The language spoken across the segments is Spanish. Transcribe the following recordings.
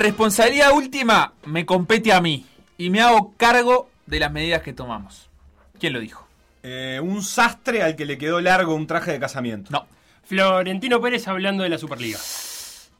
Responsabilidad última me compete a mí y me hago cargo de las medidas que tomamos. ¿Quién lo dijo? Eh, un sastre al que le quedó largo un traje de casamiento. No. Florentino Pérez hablando de la Superliga.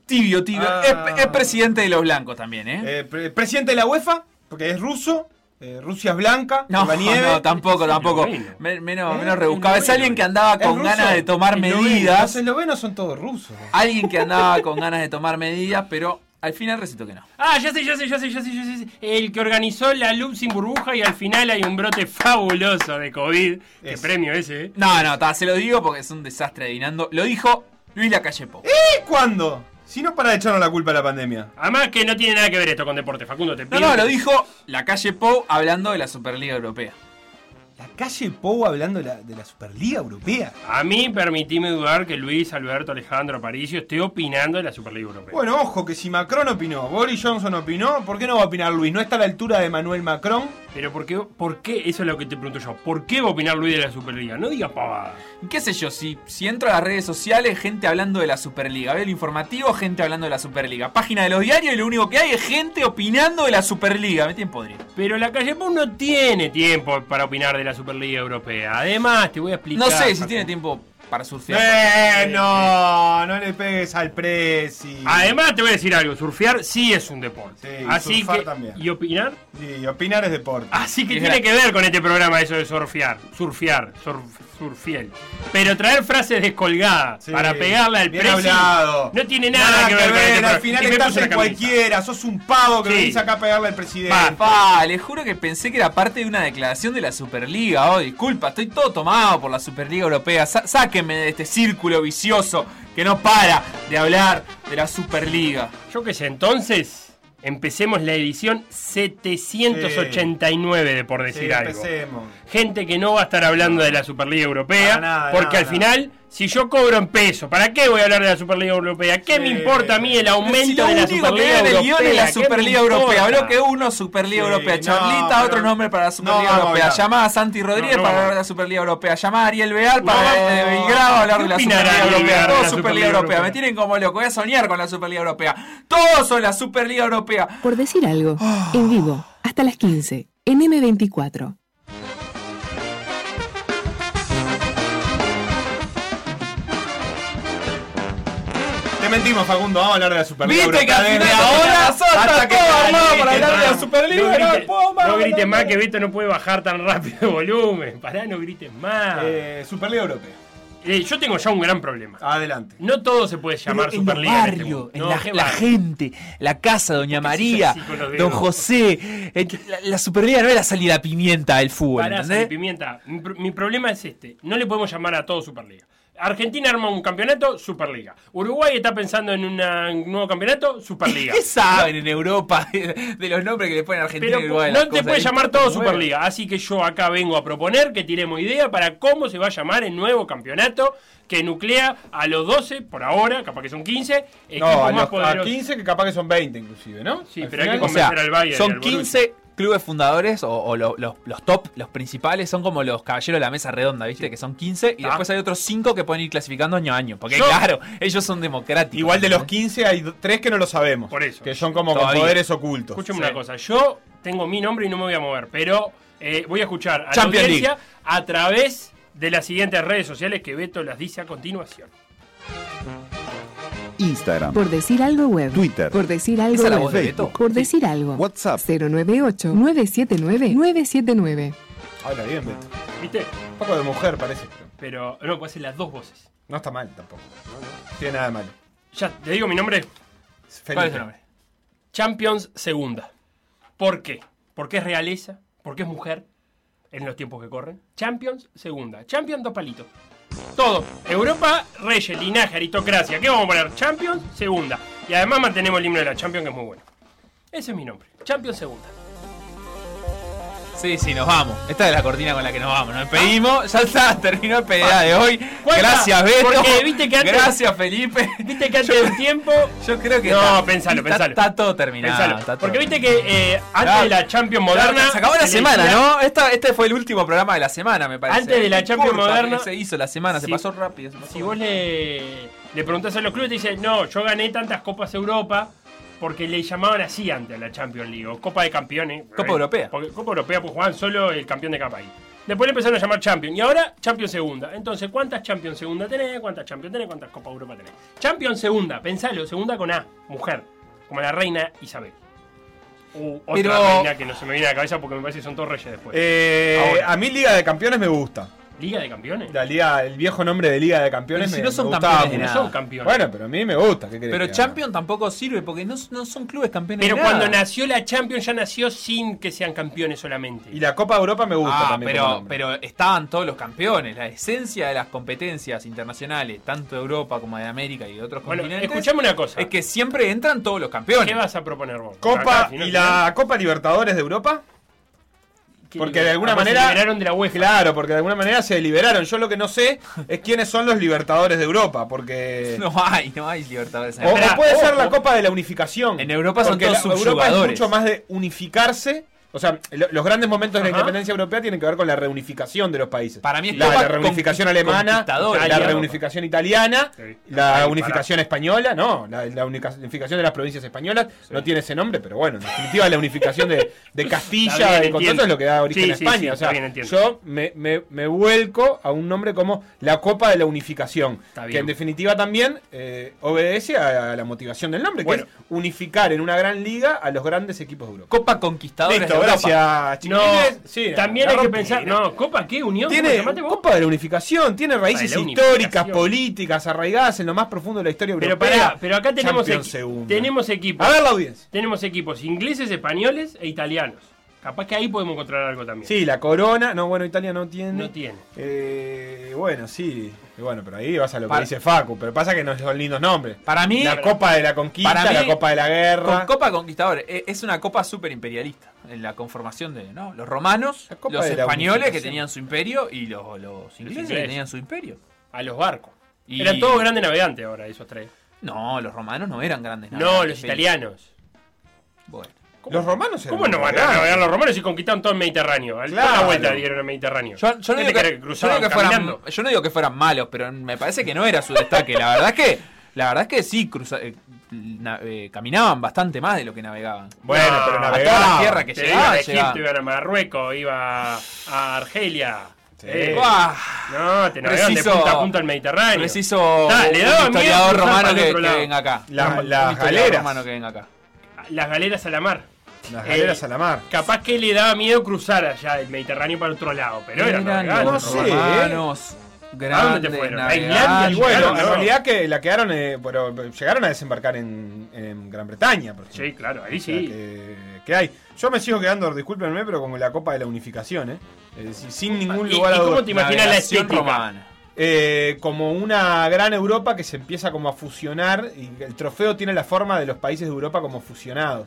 Tibio, tibio. Ah. Es, es presidente de los blancos también, ¿eh? Eh, pre- presidente de la UEFA, porque es ruso. eh, Rusia es blanca. no, la nieve. no, tampoco, tampoco. menos, ¿Eh? menos rebuscado. Es alguien que andaba ¿Es con ganas de tomar medidas. Los eslovenos son todos rusos. Alguien que andaba con ganas de tomar medidas, pero al final recito que no. Ah, ya sé, ya sé, ya sé, ya sé, ya sé. El que organizó la LUB sin burbuja y al final hay un brote fabuloso de COVID. Qué premio ese, ¿eh? No, no, ta, se lo digo porque es un desastre adivinando. Lo dijo Luis Lacalle Pou. ¿Y cuándo? Si no para de echarnos la culpa a la pandemia. Además que no tiene nada que ver esto con deporte. Facundo, te No, pido. no, lo dijo Lacalle Pou hablando de la Superliga Europea. La calle Pou hablando de la, de la Superliga Europea. A mí permitime dudar que Luis Alberto Alejandro Aparicio esté opinando de la Superliga Europea. Bueno, ojo, que si Macron opinó, Boris Johnson opinó, ¿por qué no va a opinar Luis? ¿No está a la altura de Manuel Macron? Pero ¿por qué, ¿por qué? Eso es lo que te pregunto yo. ¿Por qué va a opinar Luis de la Superliga? No digas pavada. ¿Qué sé yo? Si, si entro a las redes sociales, gente hablando de la Superliga. Veo el informativo, gente hablando de la Superliga. Página de los diarios y lo único que hay es gente opinando de la Superliga. Me tienen podrido. Pero la calle Pou no tiene tiempo para opinar de la Superliga Europea. Además, te voy a explicar. No sé si tiene tiempo para surfear. Eh, no, no le pegues al presi. Además, te voy a decir algo. Surfear sí es un deporte. Sí, Así surfar que. también. ¿Y opinar? Sí, opinar es deporte. Así que Es tiene que ver con este programa eso de surfear. Surfear. Surf, surfiel. Pero traer frases descolgadas Sí, para pegarle al precio. No tiene nada, que ver, con este Al final estás en cualquiera, sos un pavo que Sí. venís acá a pegarle al presidente. Va, Pa, le juro que pensé que era parte de una declaración de la Superliga. Oh, disculpa, estoy todo tomado por la Superliga Europea. Sa- sáquenme de este círculo vicioso que no para de hablar de la Superliga. Yo qué sé, entonces. Empecemos la edición 789 de Por Decir Sí, Algo. gente que no va a estar hablando de la Superliga Europea, nada, porque nada, al final, si yo cobro en peso, ¿para qué voy a hablar de la Superliga Europea? ¿Qué Sí. me importa a mí el Si aumento lo de la único que Superliga hay en el Europea? guion es la ¿Qué me Superliga Europea. Bloque 1, Superliga Sí, Europea. no, Charlita, otro nombre para la No, Superliga Europea. hablar. Llamá a Santi Rodríguez No, no para hablar de la Superliga Europea. Llamá a Ariel Veal para No, de no. Belgrado a hablar ¿Qué de la Superliga Europea. Todo la Superliga Superliga Europea. Europea? Me tienen como loco. Voy a soñar con la Superliga Europea. Todos son la Superliga Europea. Por decir algo, en vivo, hasta las 15, en M24. Mentimos, Facundo, vamos a hablar de la Superliga Viste que al ahora hasta que todo armado para hablar de la. Superliga. No No grites, puedo más, no grites no más puedo. que Vito no puede bajar tan rápido de volumen. Pará, no grites más. Eh, Superliga Europea. Eh, yo tengo ya un gran problema. Adelante. No todo se puede llamar Pero Superliga. en este barrios, mundo. en No, la, barrio. gente, la casa, Doña ¿Por qué María, Don? José. eh, La, la Superliga no es la salida a pimienta del fútbol, Pará, Pimienta. Mi problema es este. No le podemos llamar a todo Superliga. Argentina arma un campeonato, Superliga. Uruguay está pensando en una- un nuevo campeonato, Superliga. ¿Qué saben en Europa de, de los nombres que le ponen a Argentina Pero y Uruguay? no te puedes llamar todo. Superliga. Así que yo acá vengo a proponer que tiremos idea para cómo se va a llamar el nuevo campeonato que nuclea a los 12, por ahora, capaz que son 15, equipos No, a, más los, a poderosos. 15 que capaz que son 20 inclusive, ¿no? Sí, Al pero hay que final- O sea, convencer al Bayern son al Borussia. 15 clubes fundadores o, o lo- los, los top, los principales, son como los caballeros de la mesa redonda, ¿viste? Que son 15 y Ah. después hay otros 5 que pueden ir clasificando año a año. Porque, Yo- claro, ellos son democráticos. Igual de los ¿entendés? 15 hay do- tres que no lo sabemos. Por eso. Que son como con poderes ocultos. Escúchame Sí. una cosa, yo tengo mi nombre y no me voy a mover, pero eh, voy a escuchar a Champions la audiencia a través de las siguientes redes sociales que Beto las dice a continuación. Instagram, Por decir algo web. Twitter. Por decir algo web. Beto. Por decir algo. WhatsApp. 098-979-979. Habla bien, Beto. ¿Viste? Un poco de mujer parece. pero no, puede ser las dos voces. No está mal tampoco. No tiene nada de malo. Ya, te digo mi nombre, Felipe. ¿Cuál es el nombre? Champions Segunda. ¿Por qué? Porque es realeza, porque es mujer en los tiempos que corren. Champions Segunda. Champions dos palitos. Todo. Europa, Reyes, linaje, aristocracia. ¿Qué vamos a poner? Champions Segunda. Y además mantenemos el himno de la Champions que es muy bueno. Ese es mi nombre. Champions Segunda. Sí, sí, nos vamos. Esta es la cortina con la que nos vamos. Nos despedimos. Ya está, terminó el PDA de hoy. ¿Cuál Gracias? Beto. Porque viste que antes- Gracias, Felipe. Viste que antes de un tiempo. Yo creo que. No, está- pensalo, está- pensalo. Está todo terminado. Pensalo. está todo Porque viste que eh, antes de la Champions moderna. Se acabó la se semana, ¿no? Esta, este fue el último programa de la semana, me parece. Antes de la Qué Champions corta moderna- Se hizo la semana, se pasó rápido. se pasó Si vos le, le preguntás a los clubes, te dicen, no, yo gané tantas Copas Europa porque le llamaban así antes a la Champions League, o Copa de Campeones. Copa Europea. Porque Copa Europea, pues jugaban solo el campeón de cada país. Después le empezaron a llamar Champions, y ahora Champions Segunda. Entonces, ¿cuántas Champions Segunda tenés? ¿Cuántas Champions tenés? ¿Cuántas Copa Europa tenés? Champions Segunda, pensalo, segunda con A, mujer, como la reina Isabel. U otra Pero- reina que no se me viene a la cabeza porque me parece que son todos reyes después. Eh, a mí Liga de Campeones me gusta. ¿Liga de Campeones? La liga, el viejo nombre de Liga de Campeones Y si me, no son campeones de no son campeones. Bueno, pero a mí me gusta. ¿qué querés Pero que haga? Champion tampoco sirve porque no, no son clubes campeones. Pero de cuando nada. nació la Champions ya nació sin que sean campeones solamente. Y la Copa Europa me gusta Ah, también. pero, pero estaban todos los campeones. La esencia de las competencias internacionales, tanto de Europa como de América y de otros bueno, continentes, escuchame una cosa. es que siempre entran todos los campeones. ¿Qué vas a proponer vos? Copa Acá, y la Copa Libertadores de Europa. ¿Qué porque de alguna vos se manera- liberaron de la UEFA. Claro, porque de alguna manera se liberaron. Yo lo que no sé es quiénes son los Libertadores de Europa, porque No hay, no hay Libertadores. en o, o puede ser la Copa de la unificación. En Europa son todos la- Europa es mucho más de unificarse. O sea, lo- los grandes momentos de la independencia europea tienen que ver con la reunificación de los países. Para mí es la, la reunificación alemana, la reunificación italiana, Sí. la unificación española, no, la, unificación de las provincias españolas no tiene ese nombre, pero bueno, en definitiva la unificación de, de Castilla eso es lo que da origen Sí, a España. o sea, bien, yo me, me- me vuelco a un nombre como la Copa de la Unificación, que en definitiva también eh, obedece a, la motivación del nombre, Bueno. que es unificar en una gran liga a los grandes equipos de Europa. Copa Conquistadores Listo, gracias, No. Sí, también hay que pensar. ¿no? No, Copa, ¿qué? ¿Unión? ¿Cómo Tiene? Copa de la Unificación, tiene raíces la históricas, políticas, arraigadas en lo más profundo de la historia Pero europea. pará, pero acá tenemos, equi- segunda. tenemos equipos. A ver la audiencia. Tenemos equipos ingleses, españoles e italianos. Capaz que ahí podemos encontrar algo también. Sí, la corona. No, bueno, Italia no tiene. No tiene. Eh, bueno, sí. Bueno, pero ahí vas a lo que dice Facu. Pero pasa que no son lindos nombres. Para mí, La Copa de la Conquista, para mí, la Copa de la Guerra. con Copa Conquistadores, e- es una copa súper imperialista. En la conformación de ¿no? los romanos, los españoles que tenían su imperio y los, los ingleses que tenían su imperio. A los barcos. Y- Eran todos grandes navegantes ahora, esos tres. No, los romanos no eran grandes. No, navegantes, los Felipe. italianos. Bueno. Los romanos eran ¿Cómo no van a navegar los romanos si conquistaron todo el Mediterráneo? Al Claro. toda la vuelta dieron el Mediterráneo. Yo, yo no ¿Qué digo que, yo digo fueran, caminando? yo no digo que fueran malos, pero me parece que no era su destaque. La verdad es que, la verdad es que sí, cruza- eh, na- eh, caminaban bastante más de lo que navegaban. Bueno, No, pero a toda navegaban. la tierra que llegaban, iban a Egipto, iban a Marruecos, iba a Argelia. Sí. Eh, no, te navegaban de punta a punta al Mediterráneo. preciso Ah, le un daba miedo historiador romano que, que venga acá. La- Un- un las historiador galeras. romano que venga acá. Las galeras a la mar. Las Eh, galeras a la mar. Capaz que le daba miedo cruzar allá el Mediterráneo para otro lado, pero eran no sé, romanos. ¿A dónde Grandes te fueron? ¿A. Islandia? Y bueno, en realidad que la quedaron, eh, pero llegaron a desembarcar en, en Gran Bretaña, por ejemplo. Sí, claro, ahí O sea, sí. que, que hay. Yo me sigo quedando, discúlpenme, pero como la Copa de la Unificación, ¿eh? Es decir, sin ningún ¿Y- lugar y a cómo te imaginas la estética? romana. Eh, como una gran Europa que se empieza como a fusionar y el trofeo tiene la forma de los países de Europa como fusionados.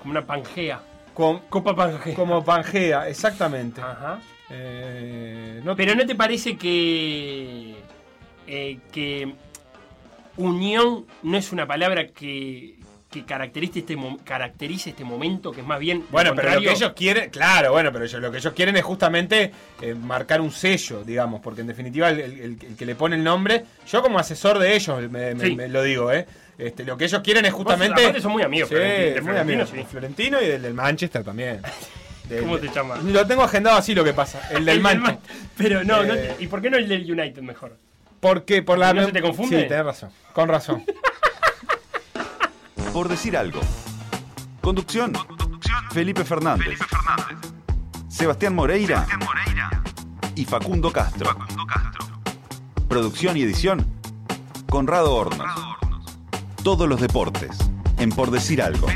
Como una pangea. Con- Copa Pangea. como Pangea, exactamente. Ajá. Eh, no- Pero ¿no te parece que, eh, que unión no es una palabra que, que caracterice este, caracterice este momento, que es más bien. Bueno, pero lo que ellos quieren, claro, bueno, pero ellos- lo que ellos quieren es justamente eh, marcar un sello, digamos, porque en definitiva el, el- el que le pone el nombre, yo como asesor de ellos me, me- Sí. me lo digo, ¿eh? Este, lo que ellos quieren es justamente... son muy amigos, Sí, Florentino, muy amigos, sí. Florentino y del, del Manchester también. Del- ¿Cómo te llamas? Lo tengo agendado así lo que pasa, el del El Manchester. Man- Pero no, no Eh, te- ¿y por qué no el del United mejor? Porque por la... ¿No se te confunde? Sí, tenés razón, con razón. Por decir algo. Conducción. Felipe Fernández. Sebastián Moreira. Y Facundo Castro. Producción y edición. Conrado Hornos. Todos los deportes. En Por decir algo.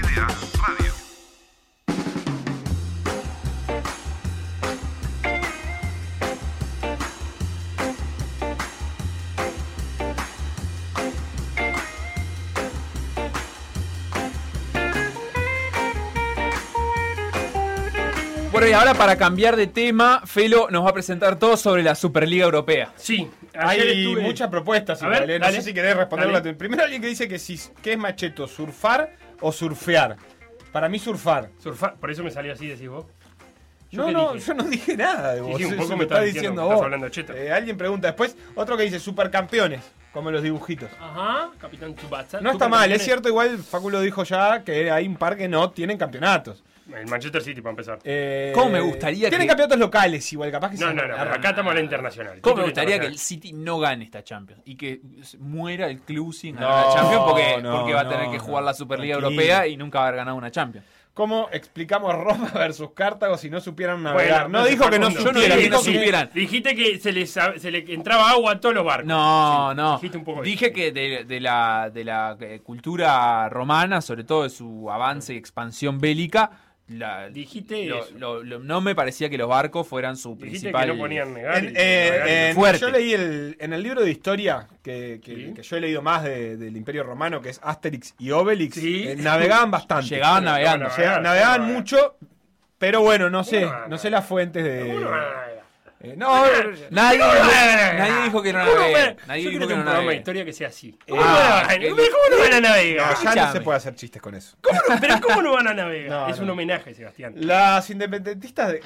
Bueno, y ahora para cambiar de tema, Felo nos va a presentar todo sobre la Superliga Europea. Sí, Hay estuve- muchas propuestas, A igual, ver, eh, no dale. sé si querés responderla. Primero alguien que dice que si que es macheto, surfar o surfear. Para mí surfar. Surfa- por eso me salió así, decís vos. ¿Yo No, dije? yo no dije nada de vos. sí, un poco me me está estás diciendo diciendo vos. estás hablando cheto. Eh, alguien pregunta después, otro que dice supercampeones, como los dibujitos. Ajá, Capitán Tsubasa. No está mal, es cierto, igual Facu lo dijo ya, que hay un par que no tienen campeonatos. El Manchester City, para empezar. Eh, ¿Cómo me gustaría Tienen que- campeonatos locales igual, capaz que No, se no, no, acá estamos en la internacional. ¿Cómo me gustaría que el. City no gane esta Champions? Y que muera el club sin No, ganar la Champions porque, no, porque va a tener no, que jugar la Superliga tranquilo. Europea y nunca va a haber ganado una Champions. ¿Cómo explicamos Roma versus Cartago si no supieran Bueno, navegar? no pero dijo que no Facundo, Yo no supieran. dije que no supieran. Dijiste que se les, se le entraba agua a todos los barcos. No, Sí, no. dijiste un poco Dije eso. que de, de la, de la eh, cultura romana, sobre todo de su avance y expansión bélica, la- Dijiste lo- eso. lo- lo- no me parecía que los barcos fueran su Dijiste principal. que no ponían negar. En- eh, en- fuerte. yo leí el, en el libro de historia que, que- Sí. que yo he leído más de- del Imperio Romano, que es Asterix y Obelix, Sí. eh, navegaban bastante. Llegaban navegando. navegaban mucho, pero bueno, no sé, no, no. no sé las fuentes de... Eh, no, Nadie, ¿Cómo no van a nadie dijo que no ¿Cómo no van a- navegue. Yo Nadie dijo que no un programa de navegue. historia que sea así. Ah, ¿Cómo, no van a- que- ¿Cómo no van a navegar? no, ya no se puede hacer chistes con eso. ¿Cómo no- Pero ¿cómo no van a navegar? No, es no. un homenaje, Sebastián. Las independentistas de...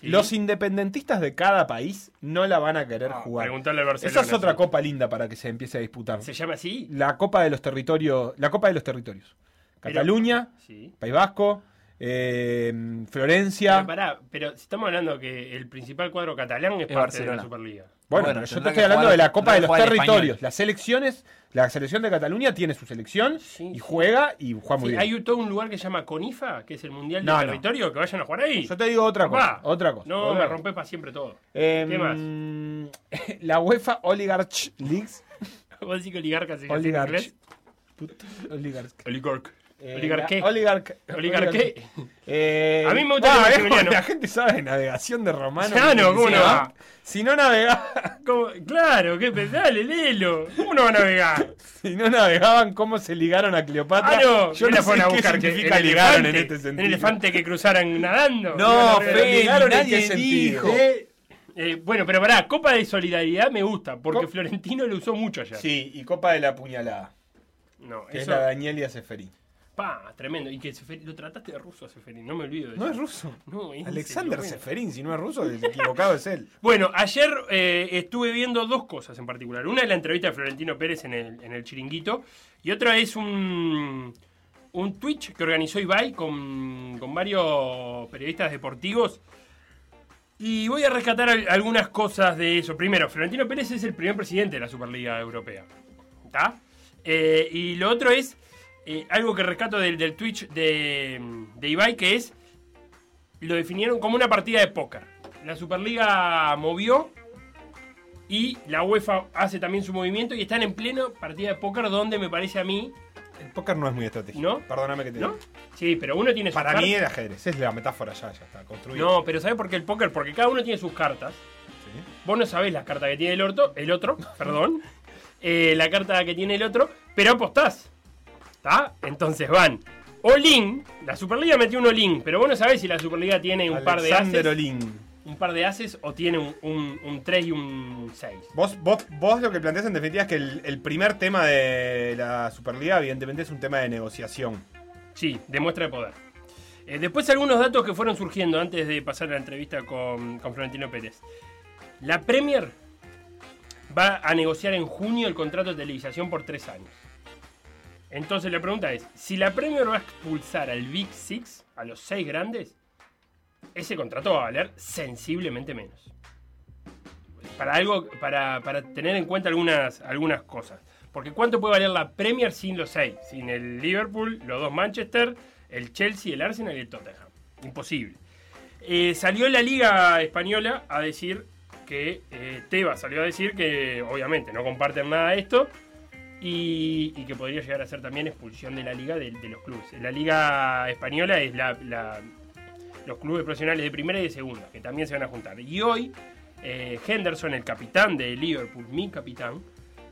Sí. Los independentistas de cada país no la van a querer Ah, jugar. preguntale al Barcelona, Esa es otra sí. copa linda para que se empiece a disputar. ¿Se llama así? La Copa de los Territorios. La Copa de los Territorios. Cataluña, Sí. País Vasco, eh, Florencia. Pero pará, pero si estamos hablando que el principal cuadro catalán es, Es parte Barcelona. de la Superliga. Bueno, Bueno, pero yo te estoy hablando jugar- de la Copa de los Territorios. Las selecciones, la selección de Cataluña tiene su selección Sí, y juega y juega muy Sí, bien. hay todo un lugar que se llama CONIFA, que es el Mundial No, no. Territorio, que vayan a jugar ahí. Yo te digo otra cosa. Otra cosa. No, otra me rompes para siempre todo. Em, ¿Qué más? La UEFA Oligarch Leagues. ¿Vos decís que oligarca se Oligarch. Oligarch. Oligarch. Eh, ¿Oligarqué? ¿Oligarqué? Eh, A mí me gusta el es La gente sabe de navegación de romano. Ah, no, ¿cómo Si no va? Si no navega, ¿Cómo? Claro, ¿qué? Dale, léelo. ¿Cómo no va a navegar? si no navegaban, ¿cómo se ligaron a Cleopatra? Ah, no, yo ¿qué no sé a qué buscar? que significa el ligaron en este ¿Un sentido. elefante que cruzaran nadando? No, ligaron en nadie qué sentido. dijo. Eh, eh, bueno, pero pará, Copa de Solidaridad me gusta, porque Florentino lo usó mucho ayer. Sí, y Copa de la Puñalada, No, que eso, es la Daniel y. pa, tremendo. Y que Seferín- lo trataste de ruso a Seferín, no me olvido de No eso. es ruso. No, es en Alexander bueno. Seferín, si no es ruso, el equivocado es él. Bueno, ayer eh, estuve viendo dos cosas en particular. Una es la entrevista de Florentino Pérez en el, en el chiringuito. Y otra es un, un Twitch que organizó Ibai con, con varios periodistas deportivos. Y voy a rescatar al- algunas cosas de eso. Primero, Florentino Pérez es el primer presidente de la Superliga Europea. ¿Está? Eh, y lo otro es eh, algo que rescato del, del Twitch de, de Ibai, que es lo definieron como una partida de póker. La Superliga movió y la UEFA hace también su movimiento y están en pleno partida de póker donde me parece a mí, El póker no es muy estratégico. ¿No? Perdóname que te ¿no? Sí, pero uno tiene sus Para cartas. mí el ajedrez, es la metáfora ya, ya está construida. No, pero ¿sabes por qué el póker? Porque cada uno tiene sus cartas. Sí. Vos no sabés las cartas que tiene el otro, el otro, perdón. eh, la carta que tiene el otro, pero apostás. ¿Está? Entonces van. All-in, la Superliga metió un all-in, pero vos no sabés si la Superliga tiene un par de ases. Olin. un par de haces o tiene un, un, un 3 y un 6. Vos, vos, vos lo que planteas en definitiva es que el, el primer tema de la Superliga, evidentemente, es un tema de negociación. Sí, demuestra de poder. Eh, después algunos datos que fueron surgiendo antes de pasar a la entrevista con, con Florentino Pérez. La Premier va a negociar en junio el contrato de televisación por tres años. Entonces la pregunta es, si la Premier va a expulsar al Big Six, a los seis grandes, ese contrato va a valer sensiblemente menos. Para, algo, para, para tener en cuenta algunas, algunas cosas. Porque ¿cuánto puede valer la Premier sin los seis? Sin el Liverpool, los dos Manchester, el Chelsea, el Arsenal y el Tottenham. Imposible. Eh, salió la Liga Española a decir que eh, salió a decir que obviamente no comparten nada de esto y, que podría llegar a ser también expulsión de la liga de, los clubes. La Liga Española es los clubes profesionales de primera y de segunda, que también se van a juntar. Y hoy eh, Henderson, el capitán de Liverpool, mi capitán,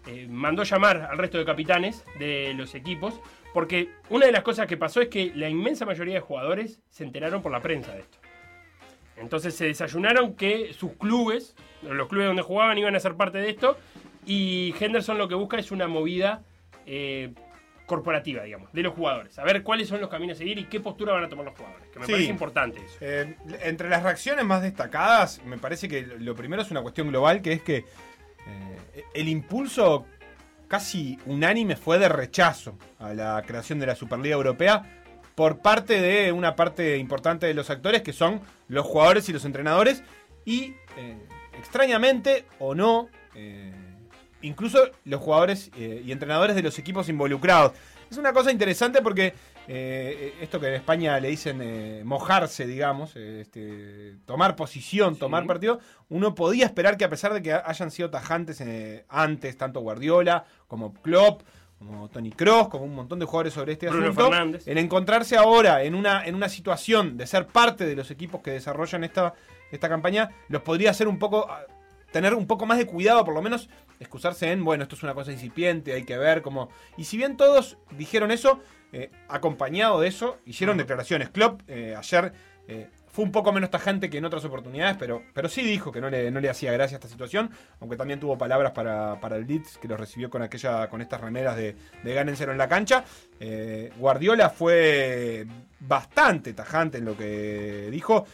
eh, mandó llamar al resto de capitanes de los equipos, porque una de las cosas que pasó es que la inmensa mayoría de jugadores se enteraron por la prensa de esto. Entonces se desayunaron que sus clubes, los clubes donde jugaban, iban a ser parte de esto, y Henderson lo que busca es una movida eh, corporativa, digamos, de los jugadores. A ver cuáles son los caminos a seguir y qué postura van a tomar los jugadores, que me Sí. parece importante eso. Eh, entre las reacciones más destacadas, me parece que lo primero es una cuestión global, que es que eh, el impulso casi unánime fue de rechazo a la creación de la Superliga Europea por parte de una parte importante de los actores, que son los jugadores y los entrenadores, y extrañamente o no, eh, incluso los jugadores eh, y entrenadores de los equipos involucrados. Es una cosa interesante porque eh, esto que en España le dicen eh, mojarse, digamos, este, tomar posición, tomar partido, uno podía esperar que a pesar de que hayan sido tajantes antes, tanto Guardiola como Klopp, como Tony Cross, como un montón de jugadores sobre este Bruno asunto, Fernández. el encontrarse ahora en una, en una situación de ser parte de los equipos que desarrollan esta, esta campaña, los podría hacer un poco tener un poco más de cuidado, por lo menos excusarse en, bueno, esto es una cosa incipiente, hay que ver cómo... Y si bien todos dijeron eso, eh, acompañado de eso, hicieron declaraciones. Klopp eh, ayer eh, fue un poco menos tajante que en otras oportunidades, pero, pero sí dijo que no le, no le hacía gracia esta situación, aunque también tuvo palabras para, para el Leeds, que lo recibió con aquella con estas remeras de, de gánenselo en la cancha. Guardiola fue bastante tajante en lo que dijo.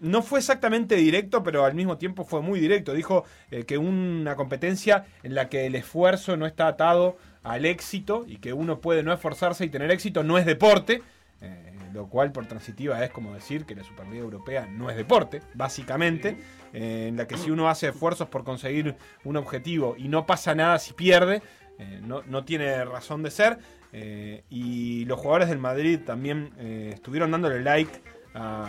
No fue exactamente directo, pero al mismo tiempo fue muy directo. Dijo eh, que una competencia en la que el esfuerzo no está atado al éxito y que uno puede no esforzarse y tener éxito no es deporte. eh, lo cual por transitiva es como decir que la Superliga Europea no es deporte, básicamente, eh, en la que si uno hace esfuerzos por conseguir un objetivo y no pasa nada si pierde, no, no tiene razón de ser. eh, y los jugadores del Madrid también eh, estuvieron dándole like a-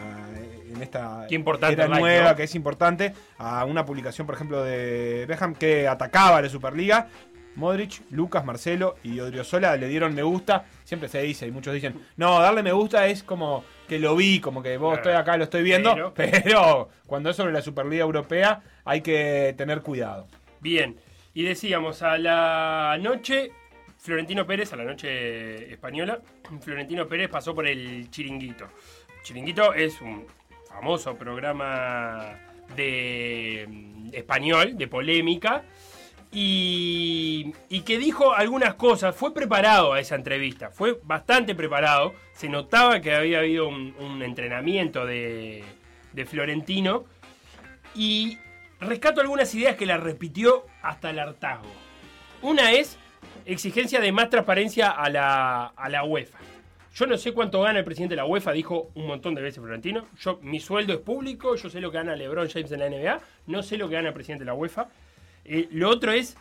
en esta Qué importante era like, nueva, ¿no? que es importante, a una publicación, por ejemplo, de Beckham que atacaba a la Superliga. Modric, Lucas, Marcelo y Odriozola le dieron me gusta. Siempre se dice, y muchos dicen, no, darle me gusta es como que lo vi, como que vos estoy acá, lo estoy viendo. Pero- Pero cuando es sobre la Superliga Europea hay que tener cuidado. Bien, y decíamos, a la noche, Florentino Pérez, a la noche española, Florentino Pérez pasó por el Chiringuito. Chiringuito es un famoso programa de mm, español, de polémica, y, que dijo algunas cosas, fue preparado a esa entrevista, fue bastante preparado, se notaba que había habido un, un entrenamiento de, de Florentino, y rescato algunas ideas que la repitió hasta el hartazgo. Una es exigencia de más transparencia a la, a la UEFA. Yo no sé cuánto gana el presidente de la UEFA, dijo un montón de veces Florentino. Yo, mi sueldo es público, yo sé lo que gana LeBron James en la NBA, no sé lo que gana el presidente de la UEFA. Eh, lo otro es,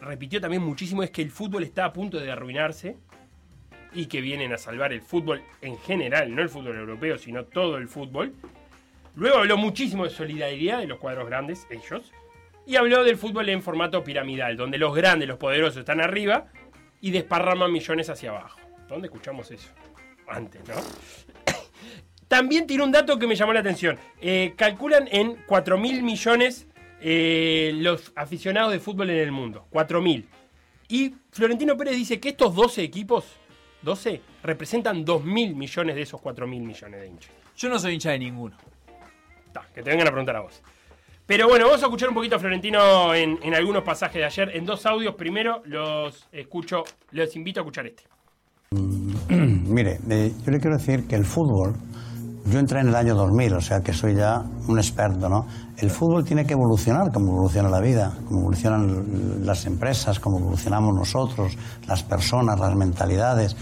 repitió también muchísimo, es que el fútbol está a punto de arruinarse y que vienen a salvar el fútbol en general, no el fútbol europeo, sino todo el fútbol. Luego habló muchísimo de solidaridad de los cuadros grandes, ellos. Y habló del fútbol en formato piramidal, donde los grandes, los poderosos están arriba y desparraman millones hacia abajo. ¿Dónde escuchamos eso? Antes, ¿no? También tiene un dato que me llamó la atención. Eh, calculan en 4 mil millones eh, los aficionados de fútbol en el mundo. 4 mil. Y Florentino Pérez dice que estos 12 equipos, 12, representan 2 mil millones de esos 4 mil millones de hinchas. Yo no soy hincha de ninguno. Ta, que te vengan a preguntar a vos. Pero bueno, vamos a escuchar un poquito a Florentino en, en algunos pasajes de ayer, en dos audios. Primero los escucho, los invito a escuchar este. Mire, eh, yo le quiero decir que el fútbol, yo entré en el año 2000, o sea que soy ya un experto, ¿no? El fútbol tiene que evolucionar como evoluciona la vida, como evolucionan las empresas, como evolucionamos nosotros, las personas, las mentalidades.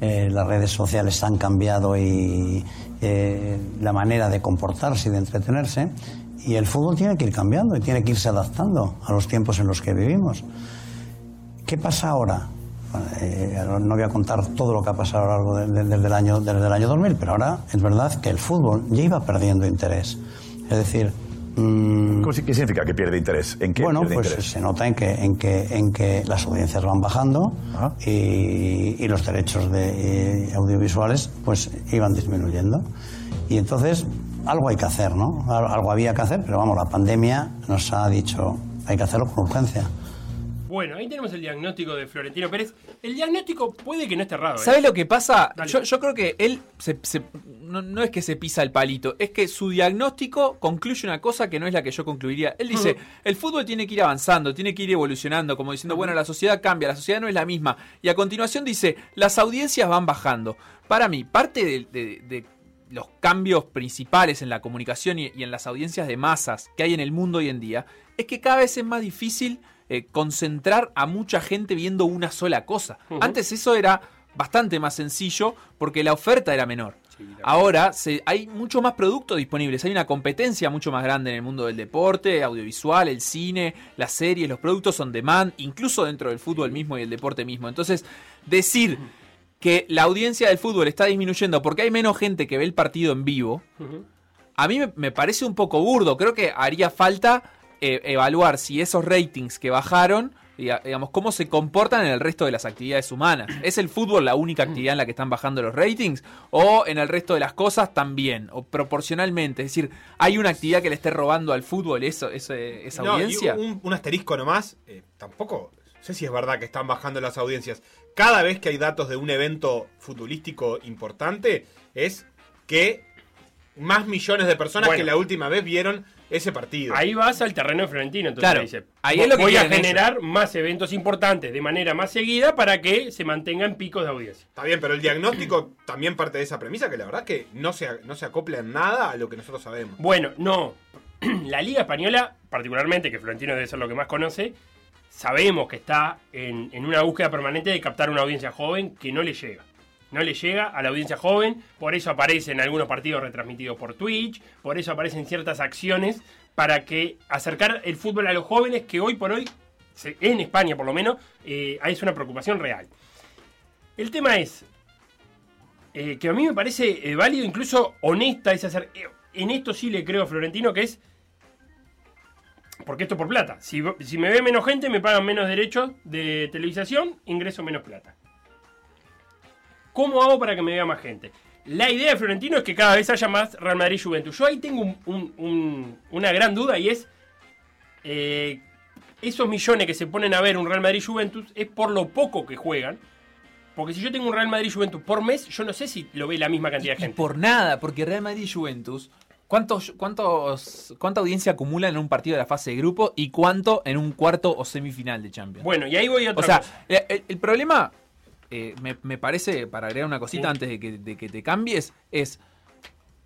Eh, las redes sociales han cambiado y eh, la manera de comportarse y de entretenerse. Y el fútbol tiene que ir cambiando y tiene que irse adaptando a los tiempos en los que vivimos. ¿Qué pasa ahora? Eh, no voy a contar todo lo que ha pasado a lo largo de- de- desde, el año, desde el año 2000, pero ahora es verdad que el fútbol ya iba perdiendo interés. Es decir, mm, ¿Cómo si- ¿Qué significa que pierde interés? ¿En qué bueno, pierde pues interés? se nota en que, en que, en que las audiencias van bajando Ajá. y, y los derechos de, eh, audiovisuales pues iban disminuyendo. Y entonces algo hay que hacer, ¿no? Al- Algo había que hacer, pero vamos, la pandemia nos ha dicho hay que hacerlo con urgencia. Bueno, ahí tenemos el diagnóstico de Florentino Pérez. El diagnóstico puede que no esté errado. ¿eh? ¿Sabes lo que pasa? Yo, yo creo que él se- se- no, no es que se pisa el palito, es que su diagnóstico concluye una cosa que no es la que yo concluiría. Él dice, el fútbol tiene que ir avanzando, tiene que ir evolucionando, como diciendo, bueno, la sociedad cambia, la sociedad no es la misma. Y a continuación dice, las audiencias van bajando. Para mí, parte de, de- de los cambios principales en la comunicación y, y en las audiencias de masas que hay en el mundo hoy en día, es que cada vez es más difícil eh, concentrar a mucha gente viendo una sola cosa. Antes eso era bastante más sencillo porque la oferta era menor. Ahora se- hay mucho más productos disponibles, hay una competencia mucho más grande en el mundo del deporte, audiovisual, el cine, las series, los productos on demand, incluso dentro del fútbol mismo y el deporte mismo. Entonces, decir que la audiencia del fútbol está disminuyendo porque hay menos gente que ve el partido en vivo, a mí me, me parece un poco burdo. Creo que haría falta eh, evaluar si esos ratings que bajaron, diga- digamos, cómo se comportan en el resto de las actividades humanas. ¿Es el fútbol la única actividad en la que están bajando los ratings? ¿O en el resto de las cosas también? ¿O proporcionalmente? Es decir, ¿hay una actividad que le esté robando al fútbol eso, esa No, y audiencia? un, un asterisco nomás, eh, tampoco sé si es verdad que están bajando las audiencias. Cada vez que hay datos de un evento futbolístico importante, es que más millones de personas Bueno. que la última vez vieron ese partido. Ahí vas al terreno de Florentino, entonces Claro, dice, ahí es lo que voy a generar más eventos importantes de manera más seguida para que se mantengan picos de audiencia. Está bien, pero el diagnóstico también parte de esa premisa que la verdad que no se, no se acopla en nada a lo que nosotros sabemos. Bueno, no. La Liga Española, particularmente, que Florentino debe ser lo que más conoce, sabemos que está en, en una búsqueda permanente de captar una audiencia joven que no le llega. No le llega a la audiencia joven, por eso aparecen algunos partidos retransmitidos por Twitch, por eso aparecen ciertas acciones para que acercar el fútbol a los jóvenes que hoy por hoy, en España por lo menos, eh, es una preocupación real. El tema es eh, que a mí me parece eh, válido, incluso honesta, es hacer. en esto sí le creo a Florentino que es. Porque esto por plata. Si, si me ve menos gente, me pagan menos derechos de televisación, ingreso menos plata. ¿Cómo hago para que me vea más gente? La idea de Florentino es que cada vez haya más Real Madrid Juventus. Yo ahí tengo un- un- un- una gran duda y es. eh, esos millones que se ponen a ver un Real Madrid Juventus es por lo poco que juegan. Porque si yo tengo un Real Madrid Juventus por mes, yo no sé si lo ve la misma cantidad de Y gente. por nada, porque Real Madrid y Juventus, ¿cuántos, cuántos, ¿cuánta audiencia acumulan en un partido de la fase de grupo y cuánto en un cuarto o semifinal de Champions? Bueno, y ahí voy a otra o sea, cosa. el- el problema, eh, me, me parece, para agregar una cosita Sí. antes de que, de que te cambies, es.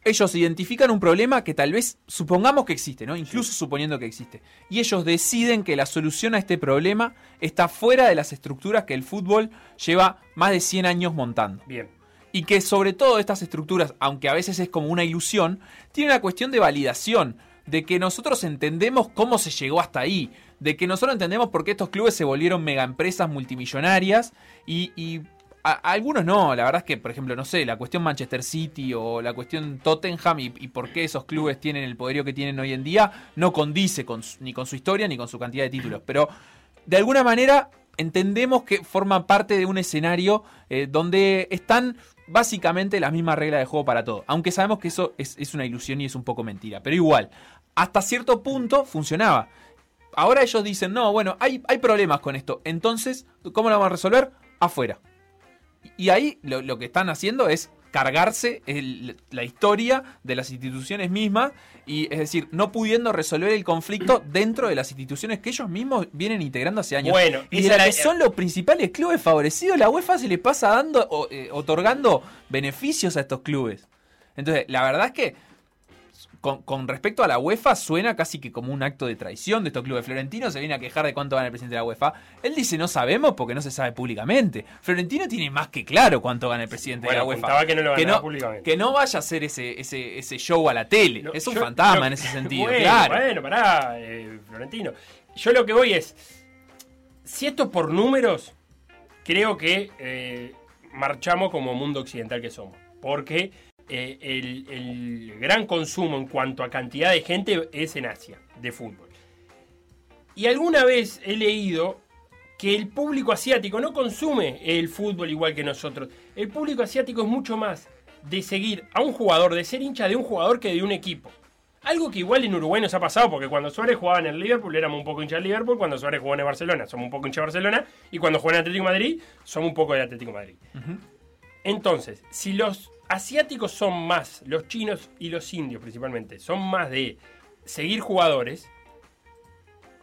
Ellos identifican un problema que tal vez supongamos que existe, ¿no? Incluso suponiendo que existe. Y ellos deciden que la solución a este problema está fuera de las estructuras que el fútbol lleva más de 100 años montando Bien. y que sobre todo estas estructuras, aunque a veces es como una ilusión, tiene una cuestión de validación, de que nosotros entendemos cómo se llegó hasta ahí, de que nosotros entendemos por qué estos clubes se volvieron mega empresas multimillonarias y, algunos no, la verdad es que, por ejemplo, no sé, la cuestión Manchester City o la cuestión Tottenham y, y por qué esos clubes tienen el poderío que tienen hoy en día, no condice con su- ni con su historia ni con su cantidad de títulos, pero de alguna manera entendemos que forman parte de un escenario eh, donde están básicamente las mismas reglas de juego para todo. Aunque sabemos que eso es, es una ilusión y es un poco mentira. Pero igual, hasta cierto punto funcionaba. Ahora ellos dicen, no, bueno, hay, hay problemas con esto. Entonces, ¿cómo lo vamos a resolver? Afuera. Y ahí lo, lo que están haciendo es cargarse el- la historia de las instituciones mismas y es decir, no pudiendo resolver el conflicto dentro de las instituciones que ellos mismos vienen integrando hace años. Bueno, y de la que son los principales clubes favorecidos, la UEFA se les pasa dando o, eh, otorgando beneficios a estos clubes. Entonces, la verdad es que con, con respecto a la UEFA suena casi que como un acto de traición de estos clubes. Florentino se viene a quejar de cuánto gana el presidente de la UEFA. Él dice no sabemos porque no se sabe públicamente. Florentino tiene más que claro cuánto gana el presidente Bueno, de la UEFA. que no lo ganaba no, públicamente. que no vaya a hacer ese, ese, ese show a la tele. No, es un yo- fantasma yo- en ese sentido, bueno, claro. Bueno, pará, eh, Florentino. Yo lo que voy es. Si esto es por números, creo que eh, marchamos como mundo occidental que somos. Porque eh, el, el gran consumo en cuanto a cantidad de gente es en Asia, de fútbol. Y alguna vez he leído que el público asiático no consume el fútbol igual que nosotros. El público asiático es mucho más de seguir a un jugador, de ser hincha de un jugador que de un equipo. Algo que igual en Uruguay nos ha pasado, porque cuando Suárez jugaba en el Liverpool éramos un poco hincha del Liverpool, cuando Suárez jugó en el Barcelona somos un poco hincha de Barcelona, y cuando jugó en Atlético de Madrid somos un poco de Atlético de Madrid. Entonces, si los asiáticos son más, los chinos y los indios principalmente, son más de seguir jugadores,